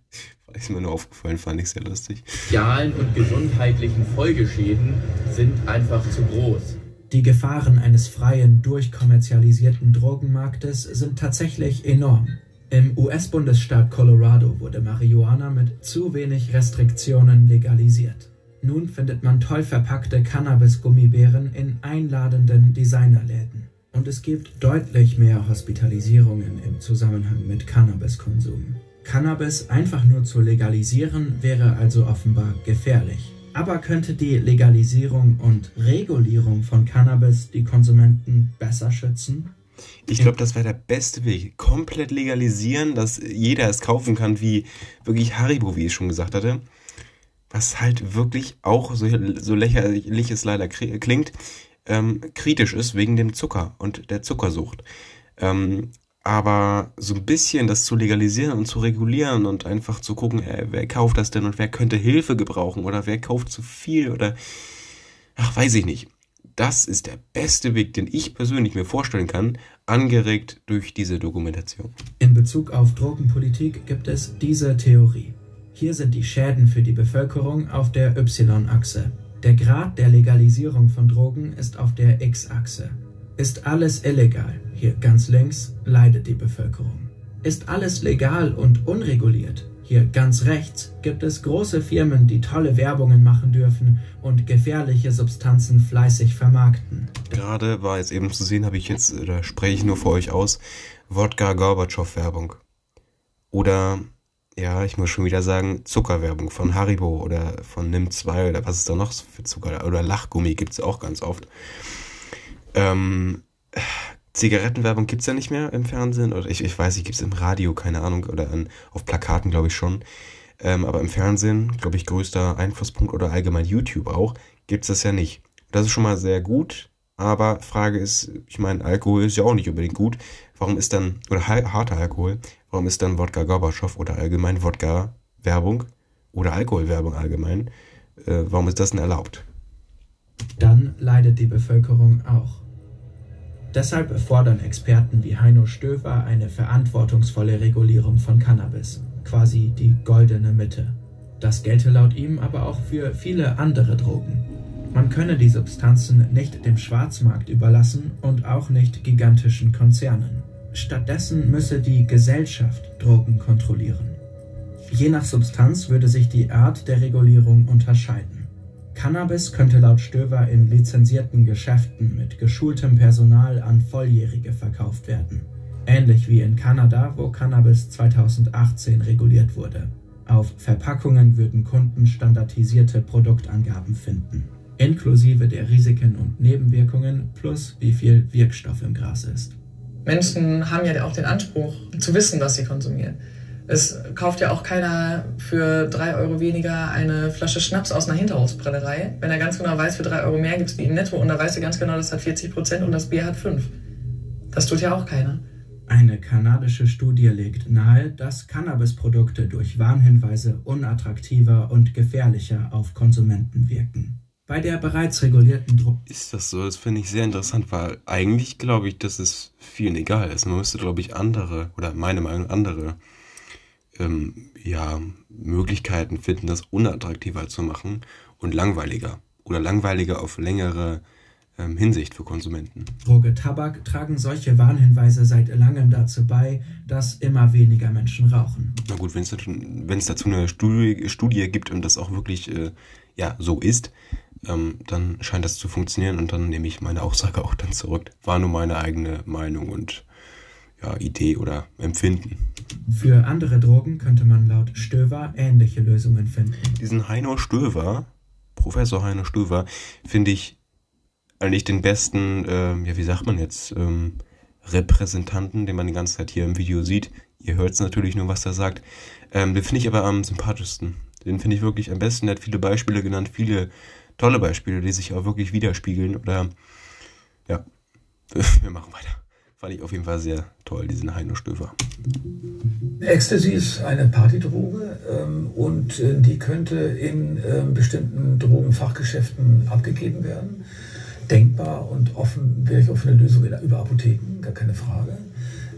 Ist mir nur aufgefallen, fand ich sehr lustig. sozialen und gesundheitlichen Folgeschäden sind einfach zu groß. Die Gefahren eines freien, durchkommerzialisierten Drogenmarktes sind tatsächlich enorm. Im US-Bundesstaat Colorado wurde Marihuana mit zu wenig Restriktionen legalisiert. Nun findet man toll verpackte Cannabis-Gummibären in einladenden Designerläden. Und es gibt deutlich mehr Hospitalisierungen im Zusammenhang mit Cannabiskonsum. Cannabis einfach nur zu legalisieren wäre also offenbar gefährlich. Aber könnte die Legalisierung und Regulierung von Cannabis die Konsumenten besser schützen? Ich glaube, das wäre der beste Weg. Komplett legalisieren, dass jeder es kaufen kann, wie wirklich Haribo, wie ich schon gesagt hatte. Was halt wirklich auch, so, so lächerlich es leider klingt, ähm, kritisch ist wegen dem Zucker und der Zuckersucht. Ähm, aber so ein bisschen das zu legalisieren und zu regulieren und einfach zu gucken, ey, wer kauft das denn und wer könnte Hilfe gebrauchen oder wer kauft zu viel oder ach, weiß ich nicht. Das ist der beste Weg, den ich persönlich mir vorstellen kann, angeregt durch diese Dokumentation. In Bezug auf Drogenpolitik gibt es diese Theorie. Hier sind die Schäden für die Bevölkerung auf der Y-Achse. Der Grad der Legalisierung von Drogen ist auf der X-Achse. Ist alles illegal, hier ganz links, leidet die Bevölkerung. Ist alles legal und unreguliert, hier ganz rechts, gibt es große Firmen, die tolle Werbungen machen dürfen und gefährliche Substanzen fleißig vermarkten. Gerade war jetzt eben zu sehen, habe ich jetzt, da spreche ich nur für euch aus, Wodka Gorbatschow Werbung. Oder, ja, ich muss schon wieder sagen, Zuckerwerbung von Haribo oder von Nimm 2 oder was ist da noch für Zucker? Oder Lachgummi gibt es auch ganz oft. Ähm, Zigarettenwerbung gibt's ja nicht mehr im Fernsehen. Oder ich, ich weiß nicht, gibt's im Radio, keine Ahnung. Oder an, auf Plakaten, glaube ich schon. Ähm, aber im Fernsehen, glaube ich, größter Einflusspunkt oder allgemein YouTube auch, gibt's das ja nicht. Das ist schon mal sehr gut. Aber Frage ist, ich meine, Alkohol ist ja auch nicht unbedingt gut. Warum ist dann, oder harter Alkohol, warum ist dann Wodka Gorbatschow oder allgemein Wodka-Werbung oder Alkoholwerbung allgemein, äh, warum ist das denn erlaubt? Dann leidet die Bevölkerung auch. Deshalb fordern Experten wie Heino Stöver eine verantwortungsvolle Regulierung von Cannabis, quasi die goldene Mitte. Das gelte laut ihm aber auch für viele andere Drogen. Man könne die Substanzen nicht dem Schwarzmarkt überlassen und auch nicht gigantischen Konzernen. Stattdessen müsse die Gesellschaft Drogen kontrollieren. Je nach Substanz würde sich die Art der Regulierung unterscheiden. Cannabis könnte laut Stöver in lizenzierten Geschäften mit geschultem Personal an Volljährige verkauft werden. Ähnlich wie in Kanada, wo Cannabis 2018 reguliert wurde. Auf Verpackungen würden Kunden standardisierte Produktangaben finden, inklusive der Risiken und Nebenwirkungen plus wie viel Wirkstoff im Gras ist. Menschen haben ja auch den Anspruch zu wissen, was sie konsumieren. Es kauft ja auch keiner für drei Euro weniger eine Flasche Schnaps aus einer Hinterhofsbrennerei, wenn er ganz genau weiß, für drei Euro mehr gibt es die im Netto und da weiß er ganz genau, das hat 40 Prozent und das Bier hat 5. Das tut ja auch keiner. Eine kanadische Studie legt nahe, dass Cannabisprodukte durch Warnhinweise unattraktiver und gefährlicher auf Konsumenten wirken. Bei der bereits regulierten Druck. Ist das so? Das finde ich sehr interessant, weil eigentlich glaube ich, dass es vielen egal ist. Man müsste, glaube ich, andere, oder meine Meinung, andere ähm, ja, Möglichkeiten finden, das unattraktiver zu machen und langweiliger oder langweiliger auf längere ähm, Hinsicht für Konsumenten. Droge Tabak tragen solche Warnhinweise seit langem dazu bei, dass immer weniger Menschen rauchen. Na gut, wenn es dazu eine Studie, Studie gibt und das auch wirklich äh, ja, so ist, ähm, dann scheint das zu funktionieren und dann nehme ich meine Aussage auch dann zurück. War nur meine eigene Meinung und ja, Idee oder Empfinden. Für andere Drogen könnte man laut Stöver ähnliche Lösungen finden. Diesen Heino Stöver, Professor Heino Stöver, finde ich eigentlich den besten, ähm, ja, wie sagt man jetzt, ähm, Repräsentanten, den man die ganze Zeit hier im Video sieht. Ihr hört es natürlich nur, was er sagt. Ähm, den finde ich aber am sympathischsten. Den finde ich wirklich am besten. Er hat viele Beispiele genannt, viele tolle Beispiele, die sich auch wirklich widerspiegeln. Oder ja, wir machen weiter. Fand ich auf jeden Fall sehr toll, diesen Heino Stöfer. Ecstasy ist eine Partydroge ähm, und äh, die könnte in äh, bestimmten Drogenfachgeschäften abgegeben werden. denkbar und offen wäre ich auch für eine Lösung über Apotheken, gar keine Frage.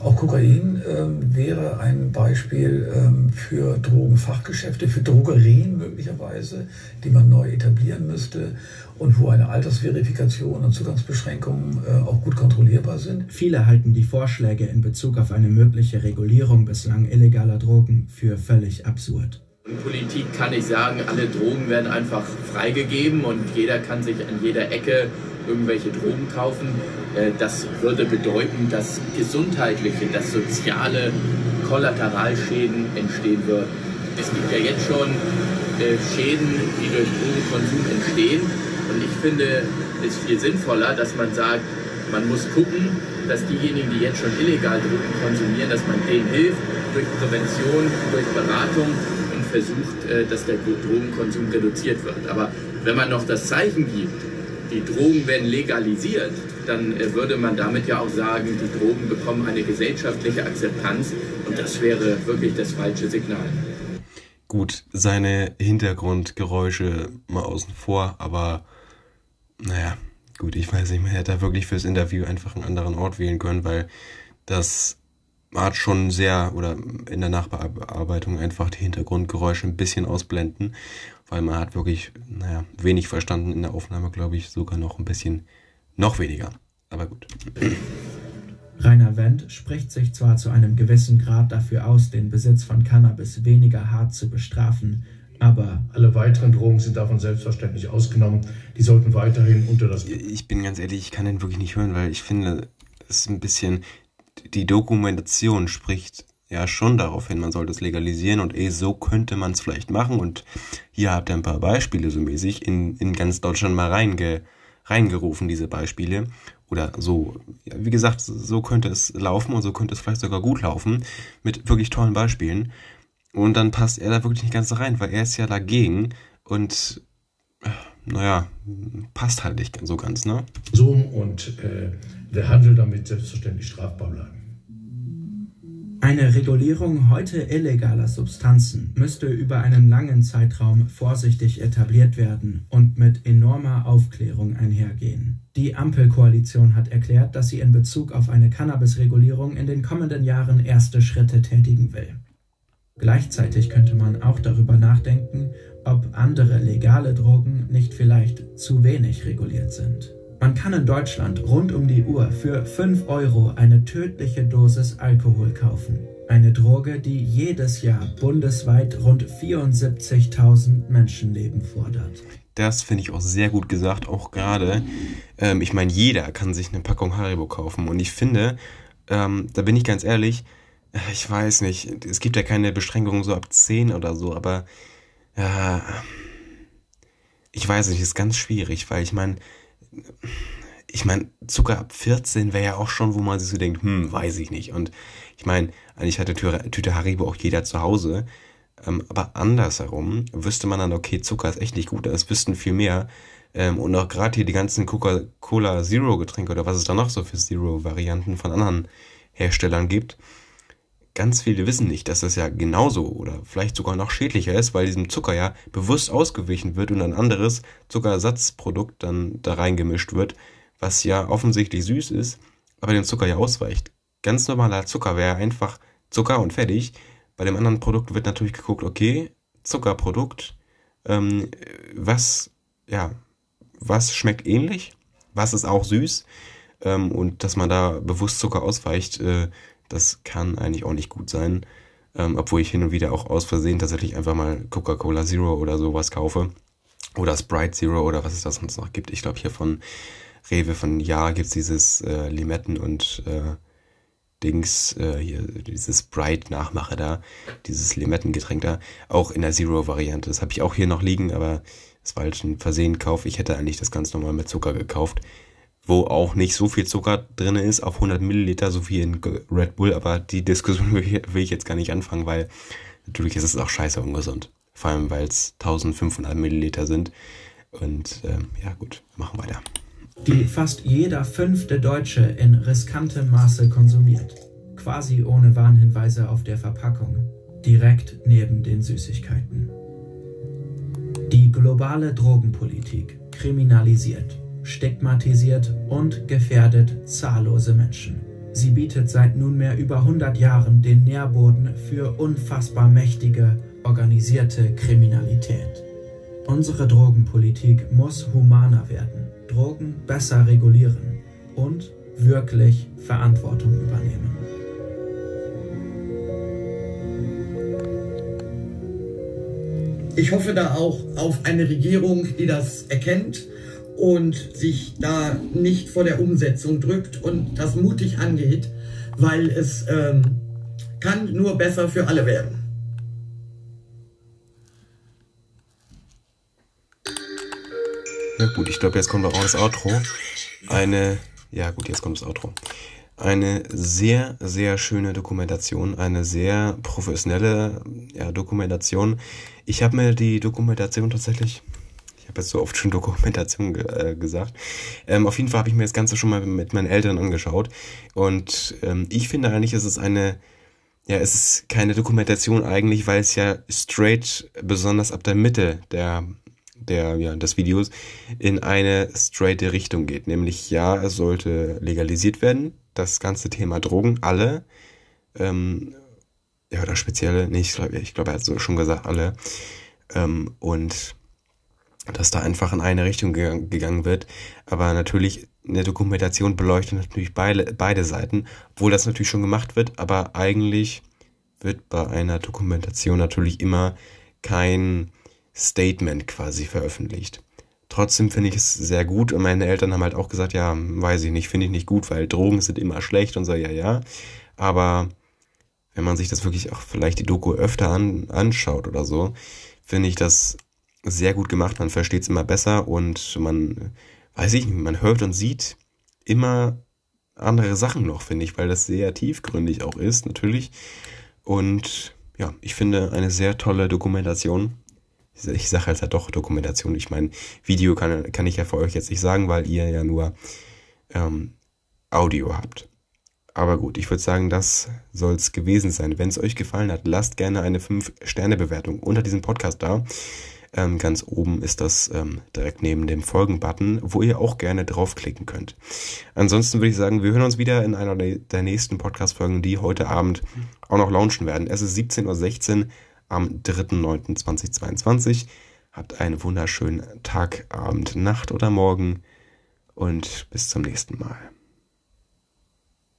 Auch Kokain ähm, wäre ein Beispiel ähm, für Drogenfachgeschäfte, für Drogerien möglicherweise, die man neu etablieren müsste und wo eine Altersverifikation und Zugangsbeschränkungen äh, auch gut kontrollierbar sind. Viele halten die Vorschläge in Bezug auf eine mögliche Regulierung bislang illegaler Drogen für völlig absurd. In Politik kann ich sagen, alle Drogen werden einfach freigegeben und jeder kann sich an jeder Ecke irgendwelche Drogen kaufen. Äh, das würde bedeuten, dass gesundheitliche, dass soziale Kollateralschäden entstehen würden. Es gibt ja jetzt schon äh, Schäden, die durch Drogenkonsum entstehen. Und ich finde es viel sinnvoller, dass man sagt, man muss gucken, dass diejenigen, die jetzt schon illegal Drogen konsumieren, dass man denen hilft durch Prävention, durch Beratung und versucht, äh, dass der Drogenkonsum reduziert wird. Aber wenn man noch das Zeichen gibt, die Drogen werden legalisiert, dann äh, würde man damit ja auch sagen, die Drogen bekommen eine gesellschaftliche Akzeptanz und das wäre wirklich das falsche Signal. Gut, seine Hintergrundgeräusche mal außen vor, aber naja, gut, ich weiß nicht, man hätte da wirklich fürs Interview einfach einen anderen Ort wählen können, weil das hat schon sehr, oder in der Nachbearbeitung einfach die Hintergrundgeräusche ein bisschen ausblenden weil man hat wirklich, naja, wenig verstanden in der Aufnahme, glaube ich, sogar noch ein bisschen, noch weniger. Aber gut. Rainer Wendt spricht sich zwar zu einem gewissen Grad dafür aus, den Besitz von Cannabis weniger hart zu bestrafen, aber alle weiteren Drogen sind davon selbstverständlich ausgenommen. Die sollten weiterhin unter das. Ich bin ganz ehrlich, ich kann den wirklich nicht hören, weil ich finde, es ist ein bisschen die Dokumentation spricht ja schon darauf hin, man sollte es legalisieren und eh so könnte man es vielleicht machen und hier habt ihr ein paar Beispiele so mäßig in, in ganz Deutschland mal reinge, reingerufen, diese Beispiele oder so, ja, wie gesagt, so könnte es laufen und so könnte es vielleicht sogar gut laufen mit wirklich tollen Beispielen und dann passt er da wirklich nicht ganz rein, weil er ist ja dagegen und naja, passt halt nicht so ganz, ne? So und äh, der Handel damit selbstverständlich strafbar bleiben. Eine Regulierung heute illegaler Substanzen müsste über einen langen Zeitraum vorsichtig etabliert werden und mit enormer Aufklärung einhergehen. Die Ampelkoalition hat erklärt, dass sie in Bezug auf eine Cannabis-Regulierung in den kommenden Jahren erste Schritte tätigen will. Gleichzeitig könnte man auch darüber nachdenken, ob andere legale Drogen nicht vielleicht zu wenig reguliert sind. Man kann in Deutschland rund um die Uhr für 5 Euro eine tödliche Dosis Alkohol kaufen. Eine Droge, die jedes Jahr bundesweit rund 74.000 Menschenleben fordert. Das finde ich auch sehr gut gesagt, auch gerade. Ähm, ich meine, jeder kann sich eine Packung Haribo kaufen. Und ich finde, ähm, da bin ich ganz ehrlich, äh, ich weiß nicht, es gibt ja keine Beschränkungen so ab 10 oder so, aber äh, ich weiß nicht, ist ganz schwierig, weil ich meine, ich meine, Zucker ab 14 wäre ja auch schon, wo man sich so denkt, hm, weiß ich nicht. Und ich meine, eigentlich hatte Tüte Haribo auch jeder zu Hause. Ähm, aber andersherum wüsste man dann, okay, Zucker ist echt nicht gut, das wüssten viel mehr. Ähm, und auch gerade hier die ganzen Coca-Cola Zero-Getränke oder was es da noch so für Zero-Varianten von anderen Herstellern gibt. Ganz viele wissen nicht, dass das ja genauso oder vielleicht sogar noch schädlicher ist, weil diesem Zucker ja bewusst ausgewichen wird und ein anderes Zuckerersatzprodukt dann da reingemischt wird, was ja offensichtlich süß ist, aber dem Zucker ja ausweicht. Ganz normaler Zucker wäre einfach Zucker und fertig. Bei dem anderen Produkt wird natürlich geguckt, okay, Zuckerprodukt, ähm, was, ja, was schmeckt ähnlich, was ist auch süß ähm, und dass man da bewusst Zucker ausweicht, äh, das kann eigentlich auch nicht gut sein. Ähm, obwohl ich hin und wieder auch aus Versehen tatsächlich einfach mal Coca-Cola Zero oder sowas kaufe. Oder Sprite Zero oder was es da sonst noch gibt. Ich glaube hier von Rewe von Ja gibt's dieses äh, Limetten und äh, Dings, äh, hier, dieses Sprite-Nachmache da, dieses Limettengetränk da, auch in der Zero-Variante. Das habe ich auch hier noch liegen, aber es war halt ein Versehen-Kauf. Ich hätte eigentlich das ganz normal mit Zucker gekauft, wo auch nicht so viel Zucker drin ist, auf 100 Milliliter, so wie in Red Bull, aber die Diskussion will ich jetzt gar nicht anfangen, weil natürlich ist es auch scheiße ungesund. Vor allem, weil es 1500 Milliliter sind. Und ähm, ja gut, machen weiter die fast jeder fünfte Deutsche in riskantem Maße konsumiert, quasi ohne Warnhinweise auf der Verpackung, direkt neben den Süßigkeiten. Die globale Drogenpolitik kriminalisiert, stigmatisiert und gefährdet zahllose Menschen. Sie bietet seit nunmehr über 100 Jahren den Nährboden für unfassbar mächtige, organisierte Kriminalität. Unsere Drogenpolitik muss humaner werden, Drogen besser regulieren und wirklich Verantwortung übernehmen. Ich hoffe da auch auf eine Regierung, die das erkennt und sich da nicht vor der Umsetzung drückt und das mutig angeht, weil es ähm, kann nur besser für alle werden. Na gut, ich glaube, jetzt kommt auch das Outro. Eine, ja gut, jetzt kommt das Outro. Eine sehr, sehr schöne Dokumentation, eine sehr professionelle ja, Dokumentation. Ich habe mir die Dokumentation tatsächlich, ich habe jetzt so oft schon Dokumentation ge äh, gesagt, ähm, auf jeden Fall habe ich mir das Ganze schon mal mit meinen Eltern angeschaut. Und ähm, ich finde eigentlich, es ist eine, ja, es ist keine Dokumentation eigentlich, weil es ja straight, besonders ab der Mitte der der, ja, des Videos in eine straighte Richtung geht. Nämlich, ja, es sollte legalisiert werden, das ganze Thema Drogen, alle, ähm, ja, oder spezielle, nee, ich glaube, ich glaub, er hat so schon gesagt, alle, ähm, und dass da einfach in eine Richtung gegangen wird. Aber natürlich, eine Dokumentation beleuchtet natürlich beide, beide Seiten, obwohl das natürlich schon gemacht wird, aber eigentlich wird bei einer Dokumentation natürlich immer kein Statement quasi veröffentlicht. Trotzdem finde ich es sehr gut und meine Eltern haben halt auch gesagt, ja, weiß ich nicht, finde ich nicht gut, weil Drogen sind immer schlecht und so, ja, ja. Aber wenn man sich das wirklich auch vielleicht die Doku öfter an, anschaut oder so, finde ich das sehr gut gemacht. Man versteht es immer besser und man, weiß ich nicht, man hört und sieht immer andere Sachen noch, finde ich, weil das sehr tiefgründig auch ist, natürlich. Und ja, ich finde eine sehr tolle Dokumentation ich sage halt, halt doch Dokumentation. Ich meine, Video kann, kann ich ja für euch jetzt nicht sagen, weil ihr ja nur ähm, Audio habt. Aber gut, ich würde sagen, das soll es gewesen sein. Wenn es euch gefallen hat, lasst gerne eine 5-Sterne-Bewertung unter diesem Podcast da. Ähm, ganz oben ist das ähm, direkt neben dem Folgen-Button, wo ihr auch gerne draufklicken könnt. Ansonsten würde ich sagen, wir hören uns wieder in einer der nächsten Podcast-Folgen, die heute Abend auch noch launchen werden. Es ist 17.16 Uhr am 3.9.2022. Habt einen wunderschönen Tag, Abend, Nacht oder Morgen und bis zum nächsten Mal.